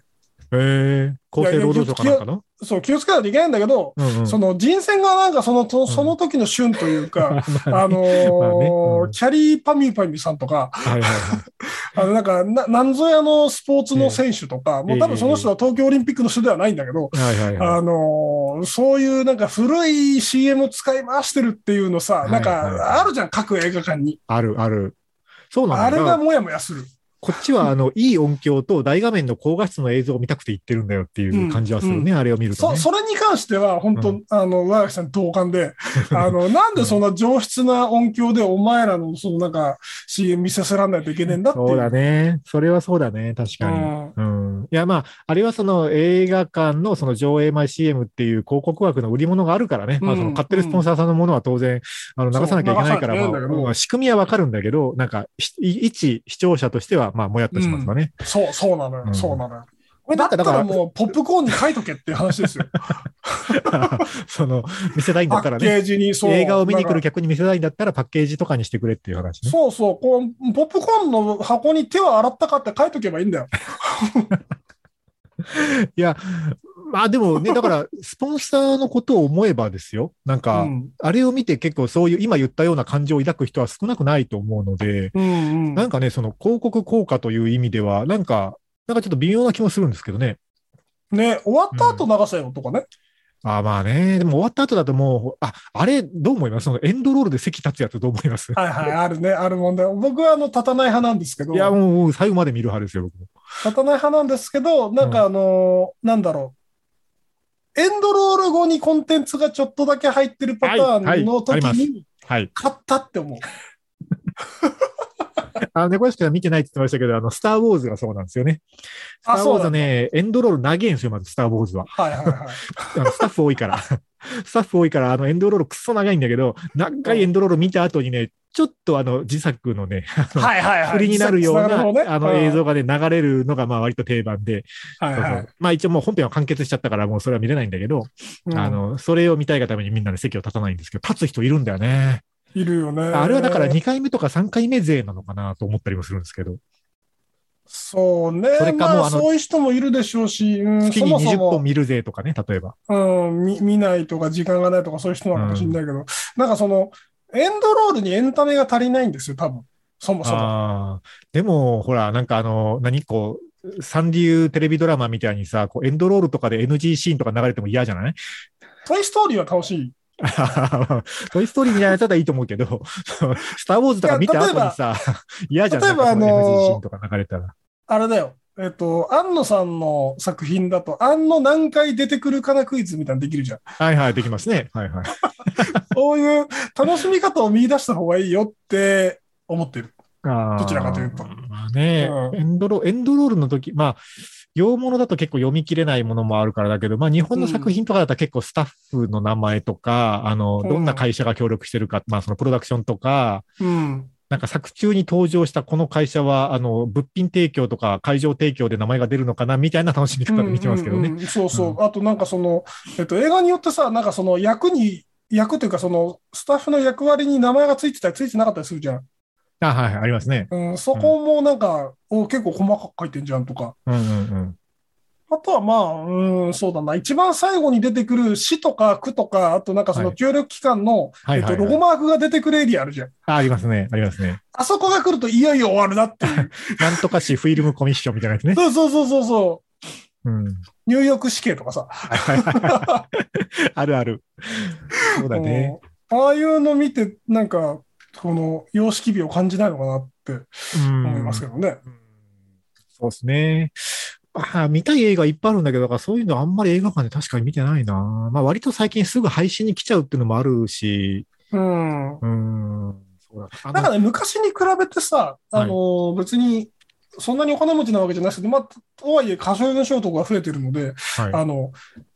ええ厚生労働省かなんかの？そう、気をつけないといけないんだけど、うんうん。その人選がなんかその、とその時の旬というか、あのーまあねうんキャリーパミュパミュさんとか、はいはいはい。あの、なんか、な、なんぞやのスポーツの選手とか、もう多分その人は東京オリンピックの人ではないんだけど、はいはいはい。あのーそういうなんか古い CM 使い回してるっていうのさ、はいなんはいはいか、あるじゃん、各映画館に。あるある。そうなんだあれよがもやもやする。こっちは、あの、いい音響と大画面の高画質の映像を見たくて言ってるんだよっていう感じはするね、あれを見るとそ、ね。それに関しては、本当、うあの、上垣さん同感で、あの、なんでそんな上質な音響でお前らの、そのなんか、CM 見せせらんないといけねえんだって。そうだね。それはそうだね。確かに。うん。いや、まあ、あれはその映画館のその上映前 CM っていう広告枠の売り物があるからね。まあ、うんその買ってるスポンサーさんのものは当然、あの、流さなきゃいけないから、まあまあ、仕組みはわかるんだけど、なんか、ひ一視聴者としては、まあ、もやっとしますわね。そう、そうなのよ、うんそうなのよ。だったこれだかららもう、ポップコーンに書いとけっていう話ですよ。その、見せたいんだパッケったらね。ージに、そう。映画を見に来る客に見せたいんだったらパッケージとかにしてくれっていう話ね。そうそう、こう、ポップコーンの箱に手は洗ったかって書いとけばいいんだよ。いや、まあでもね、だから、スポンサーのことを思えばですよ。なんか、うん。あれを見て結構そういう今言ったような感情を抱く人は少なくないと思うので、うんうん。なんかね、その広告効果という意味では、なんか、なんかちょっと微妙な気もするんですけどね。ね、終わった後流せよとかね。ああまあね、でも終わった後だともう、あ、あれ、どう思います？そのエンドロールで席立つやつどう思います？はいはい、あるね、あるもんで。僕はあの、立たない派なんですけど、いや、もう最後まで見る派ですよ、僕も。立たない派なんですけど、なんかあのーなんだろう。エンドロール後にコンテンツがちょっとだけ入ってるパターンの時はいははい。買ったって思う。あの、猫屋敷は見てないって言ってましたけど、あの、スター・ウォーズがそうなんですよね。スタあー・ウォーズね、エンドロール長いんですよ、まず、スター・ウォーズは。はいはいはい。あのスタッフ多いから。スタッフ多いから、あの、エンドロールくっそ長いんだけど、長いエンドロール見た後にね、ちょっとあの、自作のね、あのはいはいはい。振りになるような、ねあの映像がね、流れるのが、まあ割と定番で、はいはそうそうまあ一応もう本編は完結しちゃったから、もうそれは見れないんだけど、い。あの、それを見たいがためにみんなで席を立たないんですけど、立つ人いるんだよね。うん、いるよね。あれはだから2回目とか3回目勢なのかなと思ったりもするんですけど、そうね。それかもうまあ、そういう人もいるでしょうし、うん、月に20そもそも本見るぜとかね、例えば。うん、見見ないとか時間がないとかそういう人なのかもしれないけど、なんかその、エンドロールにエンタメが足りないんですよ、多分。そもそも。でも、ほら、なんかあの、何こう、三流テレビドラマみたいにさ、こうエンドロールとかで NG シーンとか流れても嫌じゃない？トイストーリーは楽しい。トイストーリーみたいなやつだったらいいと思うけど、スターウォーズとか見た後にさ、嫌じゃない例えばあのー NG シーンとか流れたら。あれだよ。えっと、安野さんの作品だと、安野何回出てくるかなクイズみたいなのできるじゃん。はいはい、できますね。はいはい。そういう楽しみ方を見出した方がいいよって思ってる。どどちらかというとまあね、うんエンドロ、エンドロールの時、まあ、洋物だと結構読み切れないものもあるからだけど、まあ日本の作品とかだったら結構スタッフの名前とか、あの、うんどんな会社が協力してるか、まあそのプロダクションとか、うん。なんか作中に登場したこの会社は、あの、物品提供とか会場提供で名前が出るのかな、みたいな楽しみ方で見てますけどね。うんうんうんそうそう。うあとなんかその、えっと、映画によってさ、なんかその役に、役というかその、スタッフの役割に名前がついてたりついてなかったりするじゃん。あ、はい、ありますね。うん、そこもなんか、お結構細かく書いてんじゃんとか。うんうんうん。あとはまあ、うん、そうだな。一番最後に出てくる市とか区とか、あとなんかそのはい協力機関の、はいえっと、ロゴマークが出てくるエリアあるじゃん。あ、ありますね。ありますね。あそこが来るといよいよ終わるなっていう。なんとか市フィルムコミッションみたいなやつね。そうそうそうそうそう。うん。ニューヨーク市警とかさ。はいはいはい あるある。そうだね。うんああいうの見て、なんか、この様式美を感じないのかなってうん思いますけどね。うんそうですね。ああ見たい映画いっぱいあるんだけど、だからそういうのあんまり映画館で確かに見てないな。まあ割と最近すぐ配信に来ちゃうっていうのもあるし、うん。うん。そうだなんかね、昔に比べてさ、あの、別に、そんなにお金持ちなわけじゃなくて、まあ、とはいえ、歌唱の賞とかが増えてるので、はい、あの、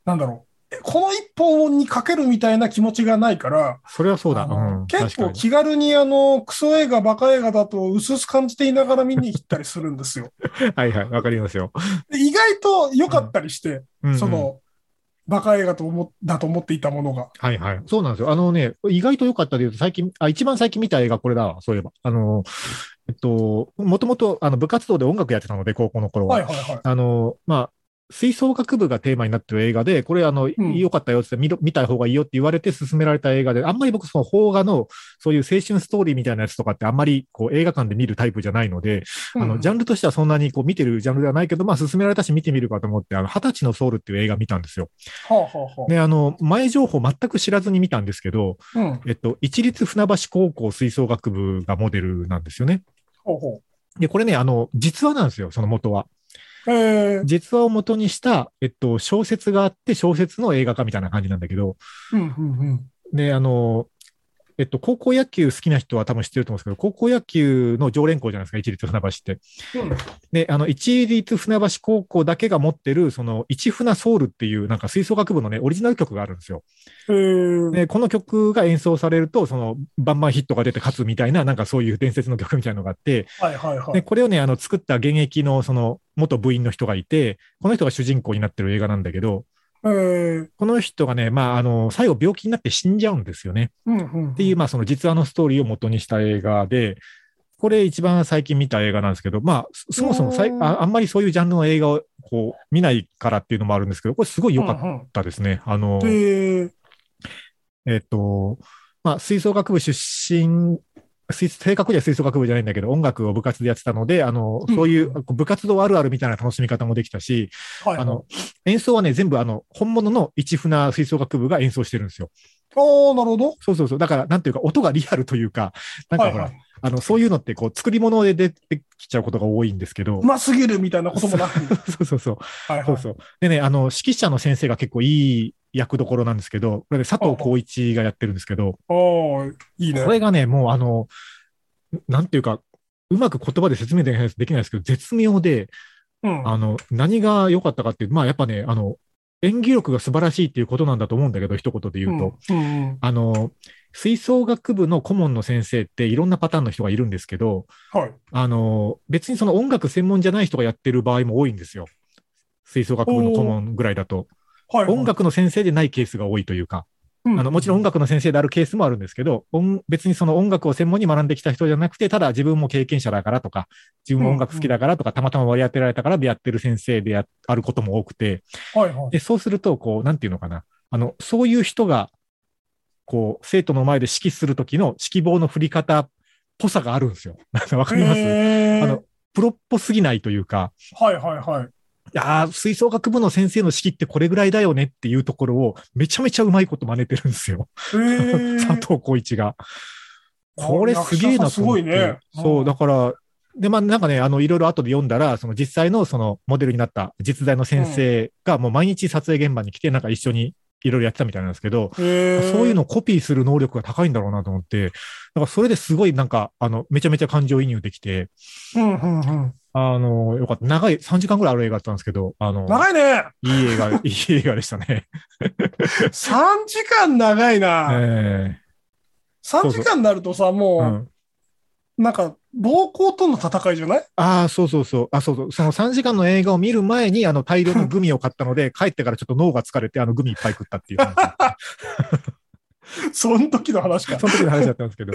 なんだろう。えこの一本にかけるみたいな気持ちがないから、それはそうだ。うん、結構気軽にあの、クソ映画、バカ映画だと薄々感じていながら見に行ったりするんですよ。はいはい、わかりますよ。で意外と良かったりして、うんうんその、バカ映画と思っだと思っていたものが。はいはい。そうなんですよ。あのね、意外と良かったで言うと、最近、あ、一番最近見た映画これだわ、そういえば。あの、えっと、もともと、あの、部活動で音楽やってたので、高校の頃は。はいはいはい。あの、まあ、吹奏楽部がテーマになってる映画で、これあの、ん良かったよって見ろ見た方がいいよって言われて勧められた映画で、あんまり僕その邦画のそういう青春ストーリーみたいなやつとかってあんまりこう映画館で見るタイプじゃないので、あの、ジャンルとしてはそんなにこう見てるジャンルではないけど、まあ勧められたし見てみるかと思って、あの、二十歳のソウルっていう映画見たんですよ。で、あの、前情報全く知らずに見たんですけど。えっと、一律船橋高校吹奏楽部がモデルなんですよね。で、これね、あの、実話なんですよ、その元は。実話を元にした、えっと、小説があって、小説の映画化みたいな感じなんだけど、うんうんうん。で、あの、えっと、高校野球好きな人は多分知ってると思うんですけど、高校野球の常連校じゃないですか、一律船橋って。で、あの、一律船橋高校だけが持ってる、その、一船ソウルっていう、なんか吹奏楽部のね、オリジナル曲があるんですよ。えー、で、この曲が演奏されると、その、バンバンヒットが出て勝つみたいな、なんかそういう伝説の曲みたいなのがあって、はいはいはで、い。これをね、あの、作った現役の、その、元部員の人がいて、この人が主人公になってる映画なんだけど、えー、この人がね、まあ、あの、最後病気になって死んじゃうんですよね。うんうん。っていう、まあ、その実話のストーリーを元にした映画で、これ一番最近見た映画なんですけど、まあ、そそもそもさいうんああんまりそういうジャンルの映画をこう見ないからっていうのもあるんですけど、これすごい良かっうんうんたですね。あの、えっと、まあ、吹奏楽部出身、吹正確には吹奏楽部じゃないんだけど、音楽を部活でやってたので、あの、うんそういう部活動あるあるみたいな楽しみ方もできたし、はい。あの、演奏はね、全部あの、本物の一船吹奏楽部が演奏してるんですよ。おー、なるほど。そうそうそう。だから、なんていうか、音がリアルというか、なんかほら、はいはいあの、そういうのって、こう、作り物で出てきちゃうことが多いんですけど、うますぎるみたいなこともなく。そうそうそう。はいはい。そうそう。でね、あの、指揮者の先生が結構いい役どころなんですけど、これで佐藤浩一がやってるんですけど、おー、いいね。これがね、もうあの、なんていうか、うまく言葉で説明できないできないですけど、絶妙で、うん。あの、何が良かったかっていう、まあやっぱね、あの、演技力が素晴らしいっていうことなんだと思うんだけど、一言で言うと。うんうんあの、吹奏楽部の顧問の先生っていろんなパターンの人がいるんですけど、はい。あの、別にその音楽専門じゃない人がやってる場合も多いんですよ。吹奏楽部の顧問ぐらいだと。はいはい。音楽の先生でないケースが多いというか、うん、あの、もちろん音楽の先生であるケースもあるんですけど、音別にその音楽を専門に学んできた人じゃなくて、ただ自分も経験者だからとか、自分も音楽好きだからとか、たまたま割り当てられたからでやってる先生でやあることも多くて、はいはい。で、そうすると、こう、なんていうのかな。あの、そういう人が、こう、生徒の前で指揮するときの指揮棒の振り方っぽさがあるんですよ。わかります、えー、あの、プロっぽすぎないというか、はいはいはい。いやー吹奏楽部の先生の指揮ってこれぐらいだよねっていうところをめちゃめちゃうまいこと真似てるんですよ。えー、佐藤浩一が。これすげえなと思って。すごいねそうう、んだから、で、まあなんかね、あの、いろいろ後で読んだら、その実際のそのモデルになった実在の先生がもう毎日撮影現場に来て、なんか一緒にいろいろやってたみたいなんですけど、そういうのをコピーする能力が高いんだろうなと思って、だからそれですごいなんか、あの、めちゃめちゃ感情移入できて、うんうんうん。あの、よかった。長い、3時間ぐらいある映画だったんですけど、あの、長いね。いい映画、いい映画でしたね。3時間長いな。え3時間になるとさ、えもう、うん。なんか、暴行との戦いじゃない？ああ、そうそうそう。あ、そうそう。その3時間の映画を見る前に、あの、大量のグミを買ったので、帰ってからちょっと脳が疲れて、あの、グミいっぱい食ったっていう話。その時の話か。その時の話だったんですけど。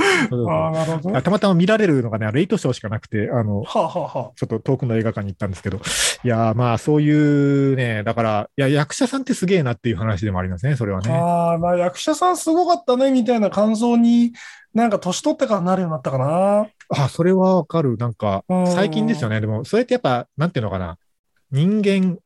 ああ、なるほどね。あたまたま見られるのがね、レイトショーしかなくて、あの、はあ、はあはちょっと遠くの映画館に行ったんですけど、いやーまあそういうね、だから、いや、役者さんってすげえなっていう話でもありますね、それはあ、ね。ああ、まあ役者さんすごかったね、みたいな感想に、なんか年取ってからなるようになったかな。あ、それはわかる。なんかうん、最近ですよね。でも、それってやっぱ、なんていうのかな。人間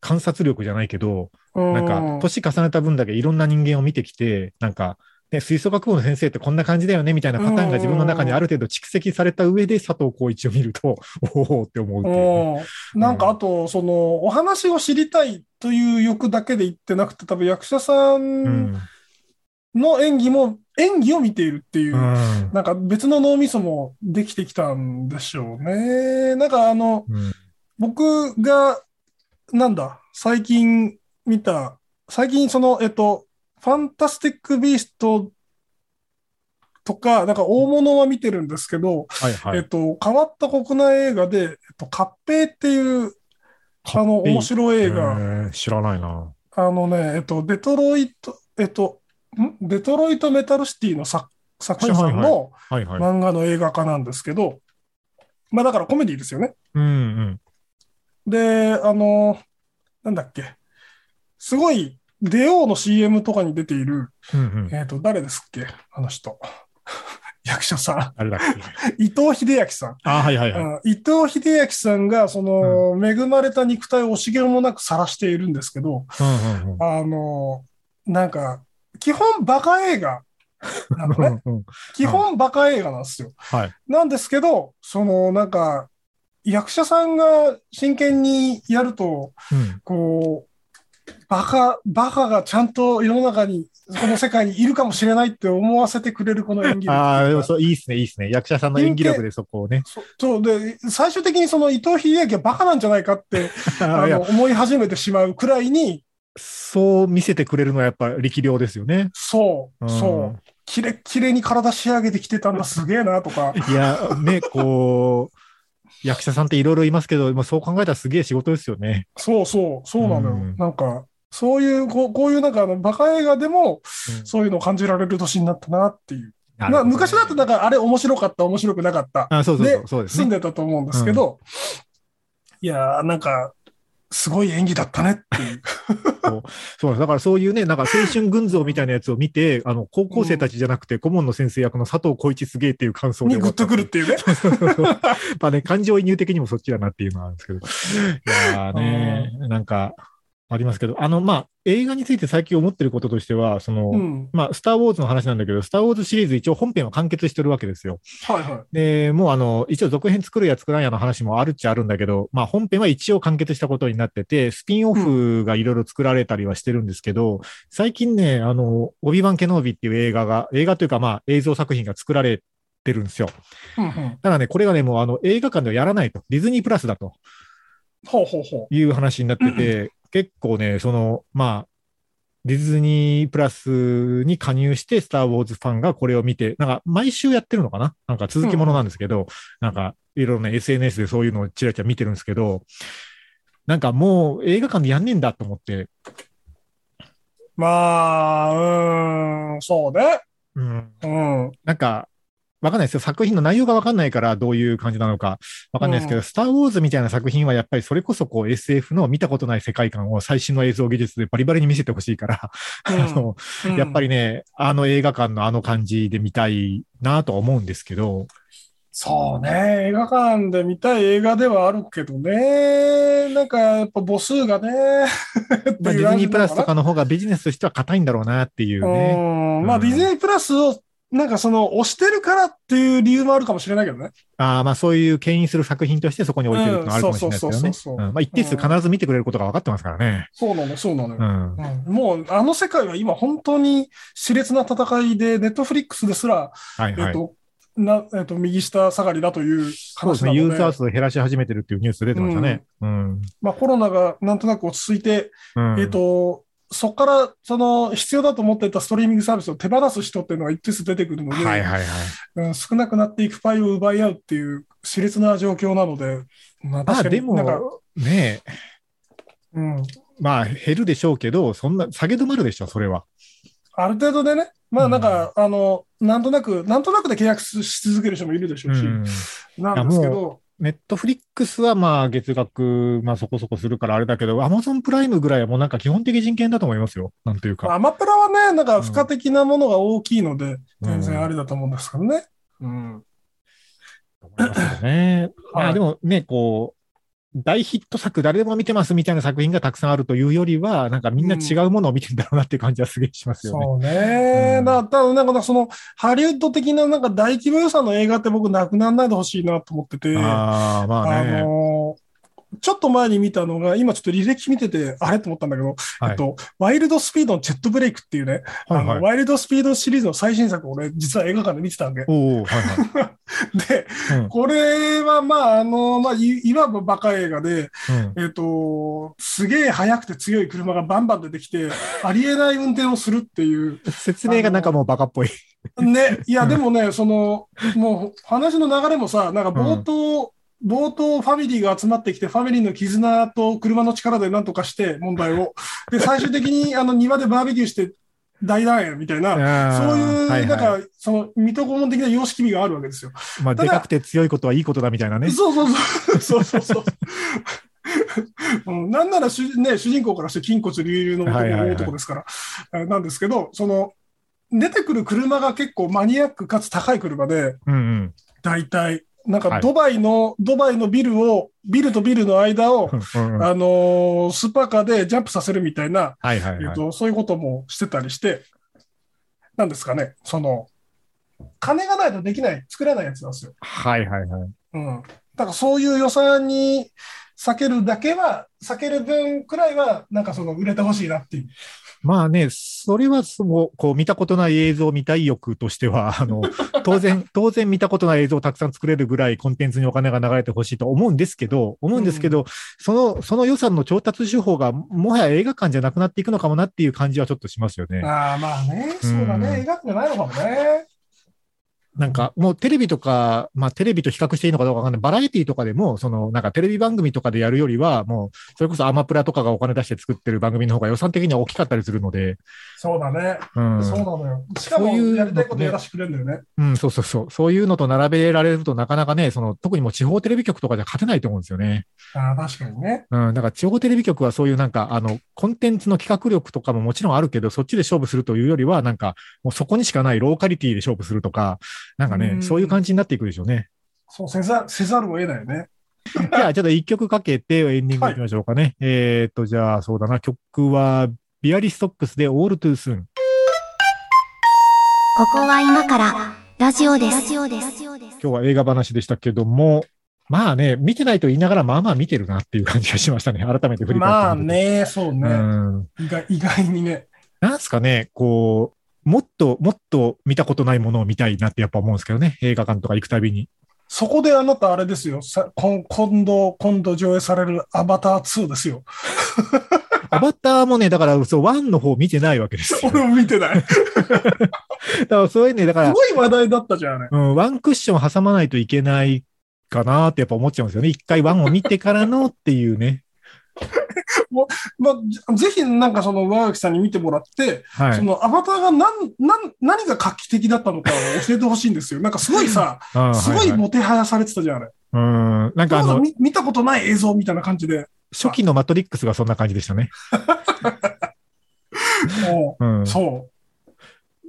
観察力じゃないけど、ななんか、年重ねた分だけいろんな人間を見てきて、なんか、ね、吹奏楽部の先生ってこんな感じだよね、みたいなパターンが自分の中にある程度蓄積された上で佐藤浩市を見ると、おおって思うね、うん。なんかあと、その、お話を知りたいという欲だけで言ってなくて、多分役者さうんん。の演技も、演技を見ているっていうう、ん。なんか別の脳みそもできてきたんでしょうね。なんかあの、うん。僕が、なんだ、最近見た、最近その、えっと、ファンタスティック・ビーストとか、なんか大物は見てるんですけど、はいはい。えっと、変わった国内映画で、えっと、合併っていう、あの、面白い映え画、ー知らないな。あのね、えっと、デトロイト、えっと、ん？デトロイト・メタルシティの作作者さんの。漫画の映画化なんですけど、まあだからコメディですよね。うんうん。で、あの、なんだっけ。すごい、デオの CM とかに出ている、うんうん。えっと、誰ですっけ？あの人。役者さあれだっけ？ん。伊藤英明さん。あはいはいはい。うん伊藤英明さんが、その、恵まれた肉体を惜しげもなく晒しているんですけど、うんうんうんあの、なんか、基本バカ映画 なのね。うんうん基本バカ映画なんですよ。はい。なんですけど、その、なんか、役者さんが真剣にやると、うんこう、バカ、バカがちゃんと世の中に、この世界にいるかもしれないって思わせてくれるこの演技力。ああ、でもそそう、いいっすね、いいっすね。役者さんの演技力でそこをね。そう。で、最終的にその伊藤英明はバカなんじゃないかって、あの、思い始めてしまうくらいに、そう見せてくれるのはやっぱ力量ですよね。そう、うん。そう、キレッキレに体仕上げてきてたんだ、すげえな、とか。いや、ね、こう、役者さんっていろいろいますけど、まあ、そう考えたらすげえ仕事ですよね。そうそう、そうなのよ。うんなんか、そういう、こうこういうなんかあの、バカ映画でも、そういうのを感じられる年になったなっていう。まあ、昔だとなんか、あれ面白かった、面白くなかった。あそうそうそうでそうですね。住んでたと思うんですけど、いやー、なんか、すごい演技だったねっていう。そうだからそういうね、なんか青春群像みたいなやつを見て、あの、高校生たちじゃなくて、顧問の先生役の佐藤浩市すげえっていう感想でにグッとくるっていうね。そうそうそうやっぱね、感情移入的にもそっちだなっていうのはあるんですけど。いやーね、なんか、ありますけど、あの、まあ、映画について最近思ってることとしては、その、うん。まあ、スター・ウォーズの話なんだけど、スター・ウォーズシリーズ一応本編は完結してるわけですよ。はいはい。で、もうあの、一応続編作るや作らんやの話もあるっちゃあるんだけど、まあ本編は一応完結したことになってて、スピンオフがいろいろ作られたりはしてるんですけど、最近ね、あの、オビバン・ケノービっていう映画が、映画というかまあ映像作品が作られてるんですよ。うんうん。ただね、これがね、もうあの映画館ではやらないと。ディズニープラスだとほうほうほいう話になってて、結構ね、その、まあ、ディズニープラスに加入して、スター・ウォーズファンがこれを見て、なんか毎週やってるのかな？なんか続きものなんですけど、なんかいろいろね、SNS でそういうのをちらちら見てるんですけど、なんかもう映画館でやんねえんだと思って、う。まあ、うーん、そうね。うん、うん。なんか、わかんないですよ。作品の内容がわかんないからどういう感じなのかわかんないですけど、うんスター・ウォーズみたいな作品はやっぱりそれこそこう SF の見たことない世界観を最新の映像技術でバリバリに見せてほしいから、あの、うんやっぱりね、あの映画館のあの感じで見たいなとは思うんですけど、そうね。映画館で見たい映画ではあるけどね。なんか、やっぱ母数がね。まあ、ディズニープラスとかの方がビジネスとしては硬いんだろうなっていうね。うん。まあ、うんディズニープラスをなんかその、押してるからっていう理由もあるかもしれないけどね。ああ、まあそういう牽引する作品としてそこに置いてるのはあるかもしれないですけどね。まあ一定数必ず見てくれることが分かってますからね。そうなの、そうなのよ。うん。うんもう、あの世界は今本当に熾烈な戦いで、ネットフリックスですら、はいはい。えっと、な、えっと、右下下がりだというそうですね。ユーザー数を減らし始めてるっていうニュース出てましたね。うん。まあコロナがなんとなく落ち着いて、うんえっと、そこから、その、必要だと思っていたストリーミングサービスを手放す人っていうのが一定数出てくるので、はいはいはい。うん少なくなっていくパイを奪い合うっていう熾烈な状況なので、まあまあ確かにでもなんか、、ねえ、うん、まあ減るでしょうけど、そんな、下げ止まるでしょ、それは。ある程度でね、まあなんか、あの、なんとなく、なんとなくで契約し続ける人もいるでしょうし、うん。なんですけど、ネットフリックスはまあ月額、まあそこそこするからあれだけど、アマゾンプライムぐらいはもうなんか基本的人権だと思いますよ。なんというか。アマプラはね、なんか付加的なものが大きいので、うん全然ありだと思うんですけどね。うん。思いますよね。はいまあでもね、こう、大ヒット作誰でも見てますみたいな作品がたくさんあるというよりは、なんかみんな違うものを見てんだろうなっていう感じはすげえしますよね。そうね。うんだただなんかその、ハリウッド的ななんか大規模予算の映画って僕なくならないでほしいなと思ってて、ああ、まああね。のーちょっと前に見たのが、今ちょっと履歴見てて、あれと思ったんだけど、はいえっと、ワイルドスピードのジェットブレイクっていうね、はいはい。あのワイルドスピードシリーズの最新作を俺、実は映画館で見てたわけ。おおはいはい。で、うんこれはまあ、あの、まあ、いいわばバカ映画で、うんえっと、すげえ速くて強い車がバンバン出てきて、ありえない運転をするっていう。説明がなんかもうバカっぽい。ね、いや、でもね、その、もう話の流れもさ、なんか冒頭、冒頭ファミリーが集まってきて、ファミリーの絆と車の力で何とかして問題を。で、最終的にあの庭でバーベキューして大団円みたいな、そういう、はいなんはいか、その、水戸黄門的な様式美があるわけですよ。まあ、でかくて強いことはいいことだみたいなね。そうそうそう。そうそうそう。うん、なんなら主,、ね、主人公からして筋骨隆々の男,、男ですから、あなんですけど、その、出てくる車が結構マニアックかつ高い車で、うんうん。大体、なんかはいドバイの、ドバイのビルを、ビルとビルの間を、うんうんあのースーパーカーでジャンプさせるみたいな、はいはいはい。えっと、そういうこともしてたりして、なんですかね、その、金がないとできない、作れないやつなんですよ。はいはいはい。うん。だからそういう予算に避けるだけは、避ける分くらいは、なんかその売れてほしいなっていう。まあね、それはその、こう、見たことない映像を見たい欲としては、あの、当然、当然見たことない映像をたくさん作れるぐらいコンテンツにお金が流れてほしいと思うんですけど、思うんですけど、その、その予算の調達手法が、もはや映画館じゃなくなっていくのかもなっていう感じはちょっとしますよね。ああ、まあね、うんそうだね、映画館じゃないのかもね。なんか、もうテレビとか、まあテレビと比較していいのかどうかわかんない。バラエティとかでも、その、なんかテレビ番組とかでやるよりは、もう、それこそアマプラとかがお金出して作ってる番組の方が予算的には大きかったりするので、そうだね。うん。そうなのよ。しかも、そういうやりたいことやらせてくれるんだよね。うん、そうそうそう。そういうのと並べられるとなかなかね、その、特にもう地方テレビ局とかじゃ勝てないと思うんですよね。ああ、確かにね。うん、だから地方テレビ局はそういうなんか、あの、コンテンツの企画力とかももちろんあるけど、そっちで勝負するというよりは、なんか、もうそこにしかないローカリティで勝負するとか、なんかね、うんそういう感じになっていくでしょうね。そうせざ、せざるを得ないよね。じゃあ、ちょっと一曲かけてエンディングいきましょうかね。えーっと、じゃあ、そうだな、曲は、ビアリストックスで All Too Soon。ここは今からラジオです。ラジオです。今日は映画話でしたけども、まあね、見てないと言いながら、まあまあ見てるなっていう感じがしましたね。改めて振り返ってみると。まあね、そううね。ん。意外意外にね。なんすかね、こう、もっと、もっと見たことないものを見たいなってやっぱ思うんですけどね。映画館とか行くたびに。そこであなたあれですよ。さ今今度、今度上映されるアバター2ですよ。アバターもね、だから、そう、ワンの方見てないわけですよ。俺も見てない。す だからそういうね、だから、ごい話題だったじゃん、あれ。うん、ワンクッション挟まないといけないかなってやっぱ思っちゃうんですよね。一回ワンを見てからのっていうね。まあ、ぜひなんかその上垣さんに見てもらって、はい。そのアバターが何、何、何が画期的だったのかを教えてほしいんですよ。なんかすごいさ、すごはいはいもてはやされてたじゃん、あれ。うん。なんかあの、見見たことない映像みたいな感じで。初期のマトリックスがそんな感じでしたね。もうんう。そ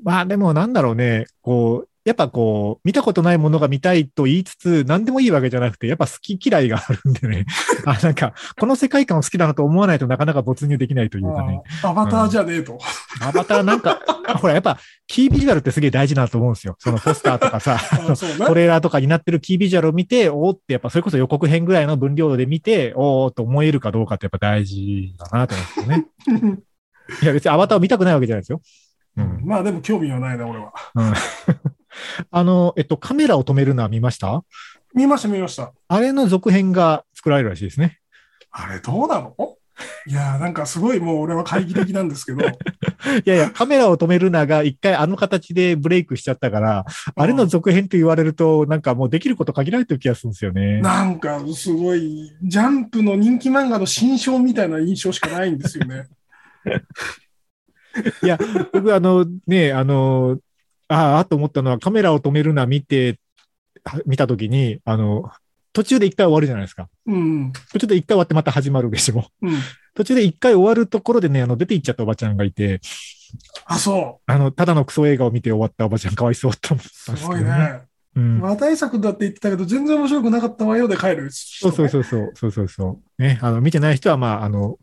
まあでもなんだろうね、こう、やっぱこう、見たことないものが見たいと言いつつ、何でもいいわけじゃなくて、やっぱ好き嫌いがあるんでね。あ、なんか、この世界観を好きだなと思わないとなかなか没入できないというかね。あアバターじゃねえと。アバターなんか、ほら、やっぱ、キービジュアルってすげえ大事だなと思うんですよ。そのポスターとかさ、ねトレーラーとかになってるキービジュアルを見て、おーってやっぱそれこそ予告編ぐらいの分量で見て、おーと思えるかどうかってやっぱ大事だなと思うんですよね。いや別にアバターを見たくないわけじゃないですよ。うん。まあでも興味はないな、俺は。うん、あの、えっと、カメラを止めるのは見ました？見ました、見ました。あれの続編が作られるらしいですね。あれどうなの？いやーなんかすごいもう俺は懐疑的なんですけど。いやいや、カメラを止めるなが一回あの形でブレイクしちゃったから、あれの続編と言われると、なんかもうできること限られてる気がするんですよね。なんかすごい、ジャンプの人気漫画の新章みたいな印象しかないんですよね。いや、僕あのね、あの、ああ、と思ったのはカメラを止めるな見て、は見たときに、あの、途中で一回終わるじゃないですか。うん。途中で一回終わってまた始まるでしょ。うん。途中で一回終わるところでね、あの、出て行っちゃったおばちゃんがいて、あ、そあの、ただのクソ映画を見て終わったおばちゃんかわいそうと思っう。たんですすけごどね。いね。うん。話題作だって言ってたけど、全然面白くなかったわよで帰る。そうそうそうそう、そうそうそう。ね、あの、見てない人は、まあ、あの、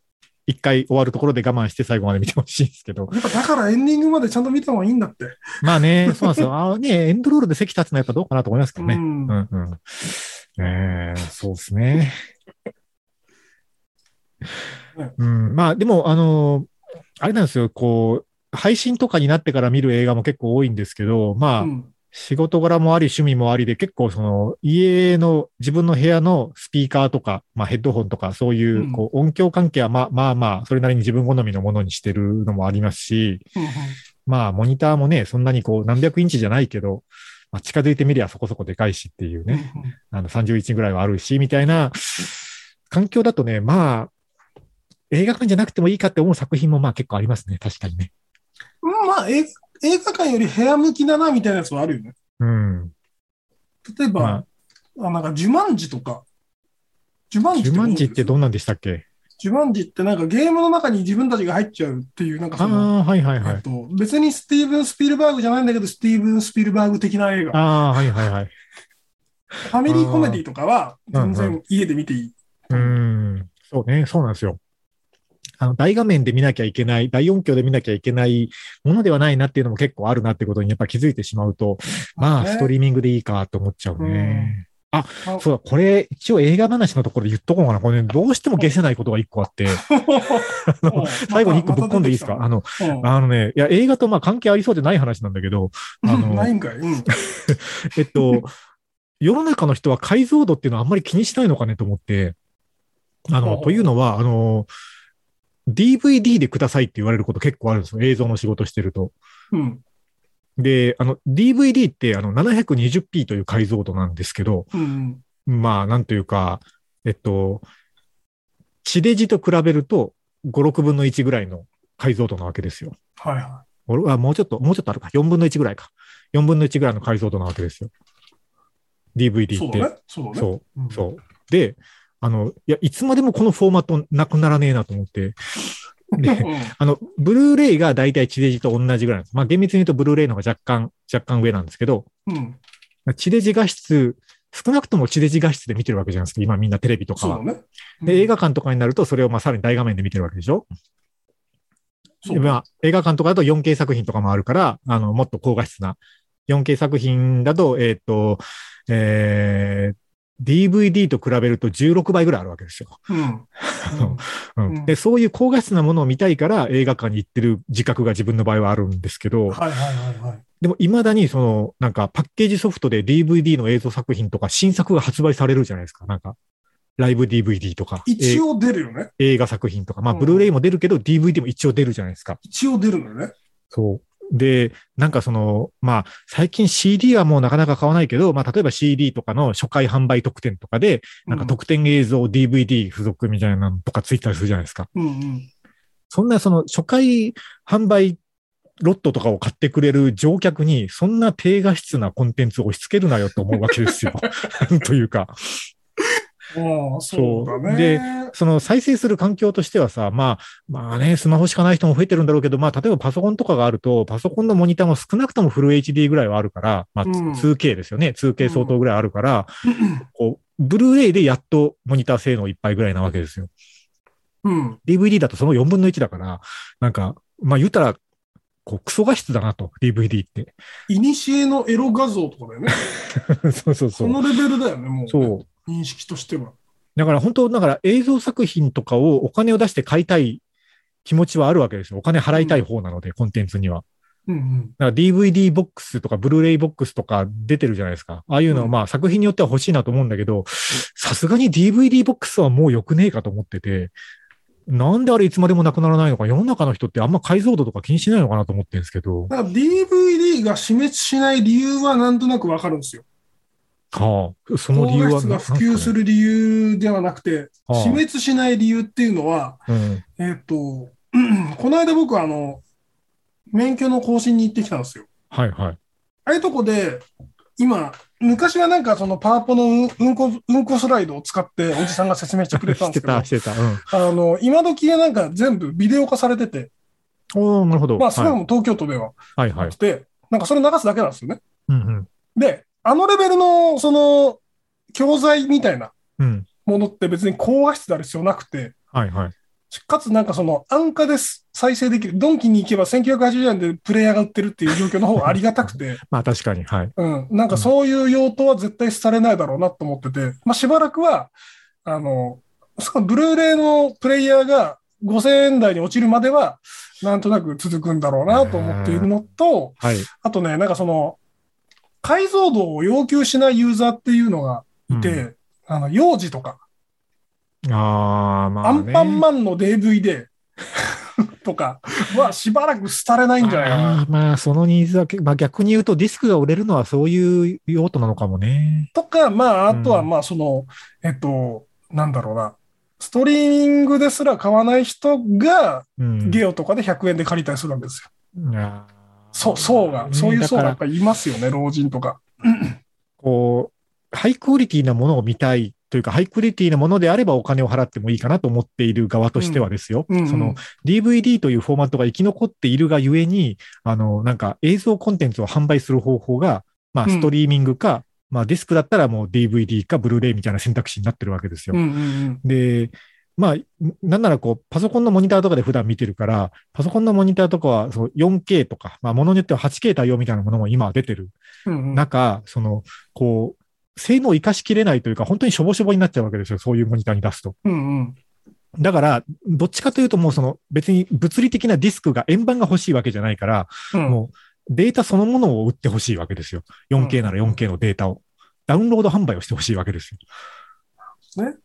一回終わるところで我慢して最後まで見てほしいんですけど。やっぱだからエンディングまでちゃんと見た方がいいんだって。まあね、そうなんですよ。あのね、エンドロールで席立つのはやっぱどうかなと思いますけどね。うんうんうん。ええそうですね。ねうん、まあでも、あの、あれなんですよ、こう、配信とかになってから見る映画も結構多いんですけど、まあ、うん仕事柄もあり、趣味もありで、結構その、家の、自分の部屋のスピーカーとか、まあヘッドホンとか、そういうう、ん。こう、音響関係はまあまあまあ、それなりに自分好みのものにしてるのもありますし、まあ、モニターもね、そんなにこう、何百インチじゃないけど、まあ、近づいてみりゃそこそこでかいしっていうね、あの、30インチぐらいはあるし、みたいな環境だとね、まあ、映画館じゃなくてもいいかって思う作品もまあ結構ありますね、確かにね。うんまあ、映映画館より部屋向きだなみたいなやつはあるよね。うん。例えば、まあなんか、ジュマンジとか。ジュマンジジュマンジってどうんなんでしたっけ？ジュマンジってなんかゲームの中に自分たちが入っちゃうっていう、なんかあその、あ、はいはいはい。えっと、別にスティーブン・スピルバーグじゃないんだけど、スティーブン・スピルバーグ的な映画。ああ、はいはいはい。ファミリーコメディとかは全う然家で見ていい。うん。そうね、そうなんですよ。あの、大画面で見なきゃいけない、大音響で見なきゃいけないものではないなっていうのも結構あるなってことにやっぱ気づいてしまうと、まあ、ね。ストリーミングでいいかと思っちゃうね。あ、あそうだ、これ、一応映画話のところで言っとこうかな。これね、どうしても消せないことが一個あって、うん。最後に一個ぶっ込んでいいですか、あの、うんあのね、いや、映画とまあ関係ありそうでない話なんだけど、あうん。なの、いんかい。うん。えっと、世の中の人は解像度っていうのはあんまり気にしないのかねと思って、あの、というのは、あの、DVD でくださいって言われること結構あるんですよ。映像の仕事してると。うん。で、あの、DVD ってあの 720p という解像度なんですけど、うん。まあ、なんというか、えっと、地デジと比べると5、6分の1ぐらいの解像度なわけですよ。はいは俺はもうちょっと、もうちょっとあるか。4分の1ぐらいか。4分の1ぐらいの解像度なわけですよ。DVD い。って。そうだね。そうだね。そう。うんそう。で、あの、いや、いつまでもこのフォーマットなくならねえなと思って。で、うんあの、ブルーレイが大体地デジと同じぐらいです。まあ、厳密に言うとブルーレイの方が若干、若干上なんですけど、うん。地デジ画質、少なくとも地デジ画質で見てるわけじゃないですか。今みんなテレビとかは。そうだね。で、映画館とかになると、それをまあさらに大画面で見てるわけでしょまあ、映画館とかだと 4K 作品とかもあるから、あの、もっと高画質な。4K 作品だと、えーっと、えー、DVD と比べると16倍ぐらいあるわけですよ。うん。で、そういう高画質なものを見たいから映画館に行ってる自覚が自分の場合はあるんですけど、はいはいはいはい。でも未だにその、なんかパッケージソフトで DVD の映像作品とか新作が発売されるじゃないですか。なんか、ライブ DVD とか、一応出るよね。え映画作品とか、まあ、うんブルーレイも出るけど、DVD も一応出るじゃないですか。一応出るのよね。そう。で、なんかその、まあ、最近 CD はもうなかなか買わないけど、まあ、例えば CD とかの初回販売特典とかで、なんか特典映像 DVD 付属みたいなのとかついたりするじゃないですか。うんうん。そんなその初回販売ロットとかを買ってくれる乗客に、そんな低画質なコンテンツを押し付けるなよと思うわけですよ。というか。そうだね。でその再生する環境としてはさ、まあ、まあね、スマホしかない人も増えてるんだろうけど、まあ、例えばパソコンとかがあると、パソコンのモニターも少なくともフル HD ぐらいはあるから、まあ、うん 2K ですよね。2K 相当ぐらいあるから、こう、ブルーレイでやっとモニター性能いっぱいぐらいなわけですよ。うん。DVD だとその4分の1だから、なんか、まあ言ったら、こう、クソ画質だなと、DVD って。いにしえのエロ画像とかだよね。そうそうそ。そうのレベルだよね、もう。そう。認識としては。だから本当、だから映像作品とかをお金を出して買いたい気持ちはあるわけですよ。お金払いたい方なので、コンテンツには。うんうん。だから DVD ボックスとかブルーレイボックスとか出てるじゃないですか。ああいうの、うんまあ作品によっては欲しいなと思うんだけど、さすがに DVD ボックスはもう良くねえかと思ってて、なんであれいつまでもなくならないのか、世の中の人ってあんま解像度とか気にしないのかなと思ってるんですけど。だから DVD が死滅しない理由はなんとなくわかるんですよ。はあ、その理由はが普及する理由ではなくて、はあ死滅しない理由っていうのは、なん。えっ、と、この間僕あの、免許の更新に行ってきたんですよ。うん。はいはい。ああいうとこで、今、昔はなんかそのパワポのうんうんこ、うんこスライドを使っておじさんが説明してくれたんしてですけど、た、してた。うん。あの、今時はなんか全部ビデオ化されてて、おーなるほど。まあ、それはいも東京都でははいはいあっ。て、なんかそれ流すだけなんですよね。うんうん。で、あのレベルの、その、教材みたいなうん。ものって別に高画質である必要なくて、はいはい。かつなんかその安価です。再生できる。ドンキに行けば1980円でプレイヤーが売ってるっていう状況の方がありがたくて、まあ確かに、はい。うん。なんかそういう用途は絶対されないだろうなと思ってて、まあしばらくは、あの、そのブルーレイのプレイヤーが5000円台に落ちるまでは、なんとなく続くんだろうなと思っているのと、はい。あとね、なんかその、解像度を要求しないユーザーっていうのがいて、うあの、幼児とか、ああ、まあ、アンね。パンマンの DVD とかはしばらく廃れないんじゃないかな。あーまあ、そのニーズはけ、まあ逆に言うとディスクが売れるのはそういう用途なのかもね。とか、まあ、あとはうんまあ、その、えっと、なんだろうな。ストリーミングですら買わない人が、うん。ゲオとかで100円で借りたりするわけですよ。あーそう、層が、そういう層がやっぱりいますよね、老人とか。こう、ハイクオリティなものを見たいというか、ハイクオリティなものであればお金を払ってもいいかなと思っている側としてはですよ。うんうんその DVD というフォーマットが生き残っているがゆえに、あの、なんか映像コンテンツを販売する方法が、まあ、うんストリーミングか、まあ、ディスクだったらもう DVD かブルーレイみたいな選択肢になってるわけですよ。うんうんで、まあ、なんならこう、パソコンのモニターとかで普段見てるから、パソコンのモニターとかはそう 4K とか、まあ、ものによっては 8K 対応みたいなものも今は出てるうん。うんうん中、その、こう、性能を活かしきれないというか、本当にしょぼしょぼになっちゃうわけですよ。そういうモニターに出すと。うんうん。だから、どっちかというともうその、別に物理的なディスクが、円盤が欲しいわけじゃないから、うんもうデータそのものを売ってほしいわけですよ。4K なら 4K のデータを。ダウンロード販売をしてほしいわけですよ。うん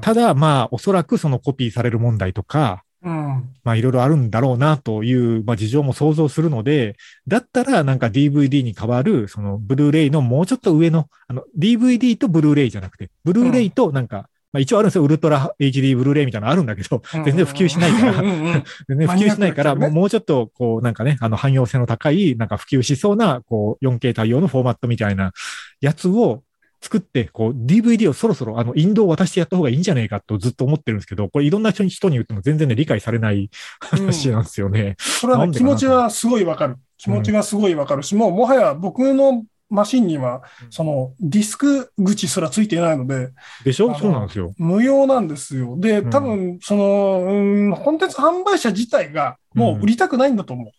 ただ、まあ、おそらくそのコピーされる問題とか、うん。まあいろいろあるんだろうなという、まあ事情も想像するので、だったらなんか DVD に代わる、そのブルーレイのもうちょっと上の、あの DVD とブルーレイじゃなくて、ブルーレイとなんか、まあ一応あるんですよ。ウルトラ HD ブルーレイみたいなのあるんだけど、全然普及しないから。全然普及しないから、もうちょっと、こう、なんかね、あの、汎用性の高い、なんか普及しそうな、こう、4K 対応のフォーマットみたいなやつを作って、こう、DVD をそろそろ、あの、インドを渡してやった方がいいんじゃないかとずっと思ってるんですけど、これいろんな人に人に言っても全然ね、理解されない話なんですよね。それはね、気持ちはすごいわかる。気持ちがすごいわかるし、もうもはや僕のマシンには、そのディスク口すらついていないので、でしょ？そうなんですよ。無用なんですよ。で、うん多分、その、うん、コンテンツ販売者自体がもう売りたくないんだと思う。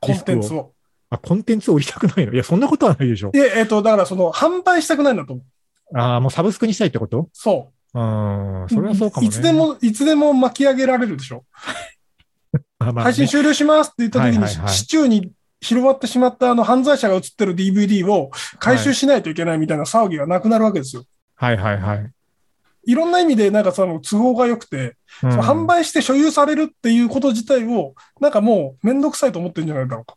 コンテンツを。あ、コンテンツを売りたくないの？いや、そんなことはないでしょ。で、えっ、と、だからその、販売したくないんだと思う。ああ、もうサブスクにしたいってこと？そう。うん、それはそうかもね。いつでも、いつでも巻き上げられるでしょ。あ、まあね配信終了しますって言った時に、はいはいはい市中に広まってしまったあの犯罪者が映ってる DVD を回収しないといけないみたいな騒ぎがなくなるわけですよ。はいはいはい。いろんな意味でなんかその都合が良くて、うんその販売して所有されるっていうこと自体を、なんかもうめんどくさいと思ってるんじゃないだろうか。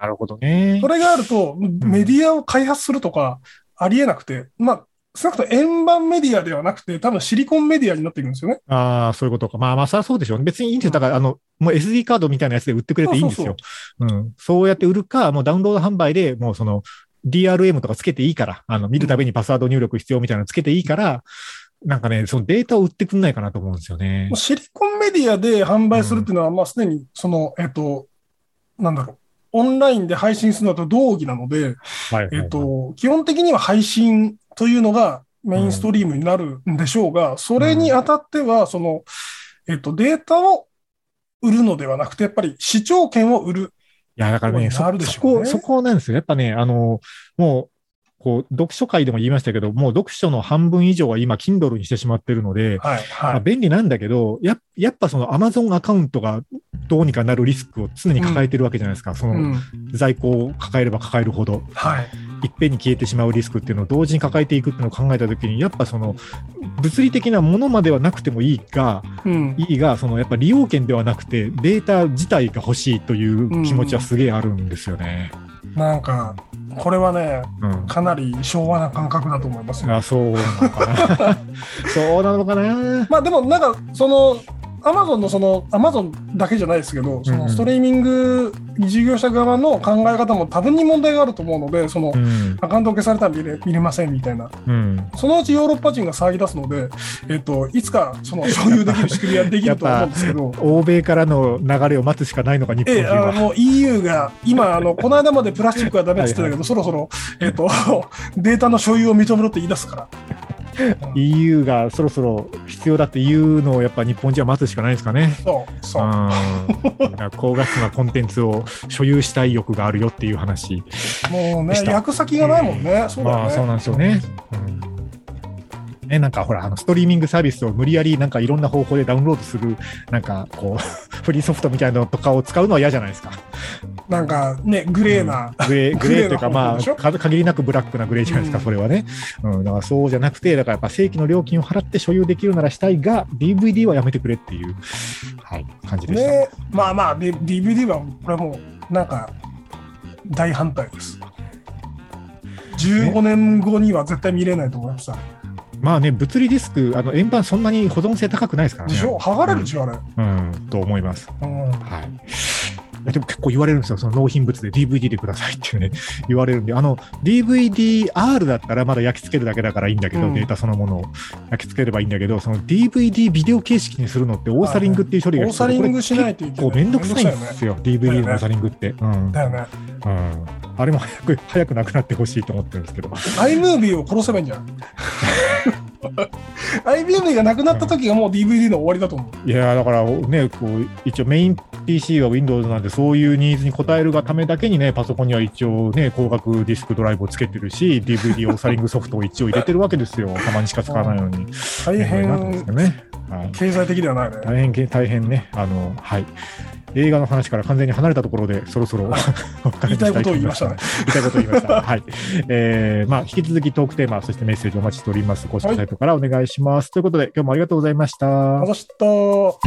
なるほどねそ。れがあると、メディアを開発するとかありえなくて、まあ、少なくとも円盤メディアではなくて、多分シリコンメディアになっていくんですよね。ああ、そういうことか。まあまあ、そりゃそうでしょうね。別にいいんですよ。だから、あの、もう SD カードみたいなやつで売ってくれていいんですよ。うん。そうやって売るか、もうダウンロード販売で、もうその、DRM とかつけていいから、あの、見るたびにパスワード入力必要みたいなのつけていいから、なんかね、そのデータを売ってくんないかなと思うんですよね。シリコンメディアで販売するっていうのは、まあ、すでに、その、えっと、なんだろう、オンラインで配信するのと同義なので、はい。えっと、基本的には配信というのがメインストリームになるんでしょうが、それにあたっては、その、えっと、データを売るのではなくて、やっぱり視聴権を売る。いや、だからね、そなるでしそょうねこ、そこなんですよ。やっぱね、あの、もう、こう、読書会でも言いましたけど、もう読書の半分以上は今、Kindle にしてしまってるので、はい、まあ、はい。便利なんだけど、ややっぱその Amazon アカウントがどうにかなるリスクを常に抱えてるわけじゃないですか。そうのん。在庫を抱えれば抱えるほど、はい。いっぺんに消えてしまうリスクっていうのを同時に抱えていくっていうのを考えたときに、やっぱその、物理的なものまではなくてもいいが、うん。いいが、そのやっぱ利用権ではなくて、データ自体が欲しいという気持ちはすげえあるんですよね。なんか、これはね、うん。かなり昭和な感覚だと思いますよ。あ、そうなのかな。そうなのかな。まあでもなんか、その、アマゾンのその、アマゾンだけじゃないですけど、そのストリーミング事業者側の考え方も多分に問題があると思うので、そのう、ん。アカウント消されたら見れ見れませんみたいな。うん。そのうちヨーロッパ人が騒ぎ出すので、えっと、いつかその所有できる仕組みはできると思うんですけど、欧米からの流れを待つしかないのか、日本ええ、人は。あの、EU が、今、あの、この間までプラスチックはダメって言ってたけど、そろそろ、えっと、データの所有を認めろって言い出すから。EU がそろそろ必要だっていうのをやっぱ日本人は待つしかないですかね。そう、そう。うん。高画質なコンテンツを所有したい欲があるよっていう話。もうね役先がないもんね。そうだよね。まあそうなんですよね。うんね、なんかほら、あの、ストリーミングサービスを無理やりなんかいろんな方法でダウンロードする、なんかこう、フリーソフトみたいなのとかを使うのは嫌じゃないですか。なんかね、グレーな。グレー、グレーというか、まあ、限りなくブラックなグレーじゃないですか、うんそれはね。うん、だからそうじゃなくて、だからやっぱ正規の料金を払って所有できるならしたいが、DVD はやめてくれっていう、はい、感じでした。ね、まあまあ、で DVD は、これはもう、なんか、大反対です。15年後には絶対見れないと思いました。まあね、物理ディスク、あの、円盤そんなに保存性高くないですからね。でしょ？剥がれるでしょ、あれ。うん、と思います。うん。はい。でも結構言われるんですよ。その納品物で DVD でくださいっていうね、言われるんで、あの、DVD-R だったらまだ焼き付けるだけだからいいんだけど、うんデータそのものを焼き付ければいいんだけど、その DVD ビデオ形式にするのってオーサリングっていう処理がオーサリングしないといけない。こうめんどくさいんですよ、DVD のオーサリングって。うん。だよね。うん。あれも早く、早くなくなってほしいと思ってるんですけど。iMovie を殺せばいいんじゃん。iMovie がなくなった時がもう DVD の終わりだと思う。いやーだからね、こう、一応メイン PC は Windows なんで、そういうニーズに応えるがためだけにね、パソコンには一応ね、光学ディスクドライブをつけてるし、DVD オーサリングソフトを一応入れてるわけですよ。たまにしか使わないのに。大変かね。はい経済的ではないね。大変け、大変ね、あの、はい。映画の話から完全に離れたところで、そろそろ、言いたいことを言いましたね。言いたいことを言いました。はい。えー、まあ、引き続きトークテーマ、そしてメッセージお待ちしております。公式サイトからお願いします。ということで、今日もありがとうございました。私と、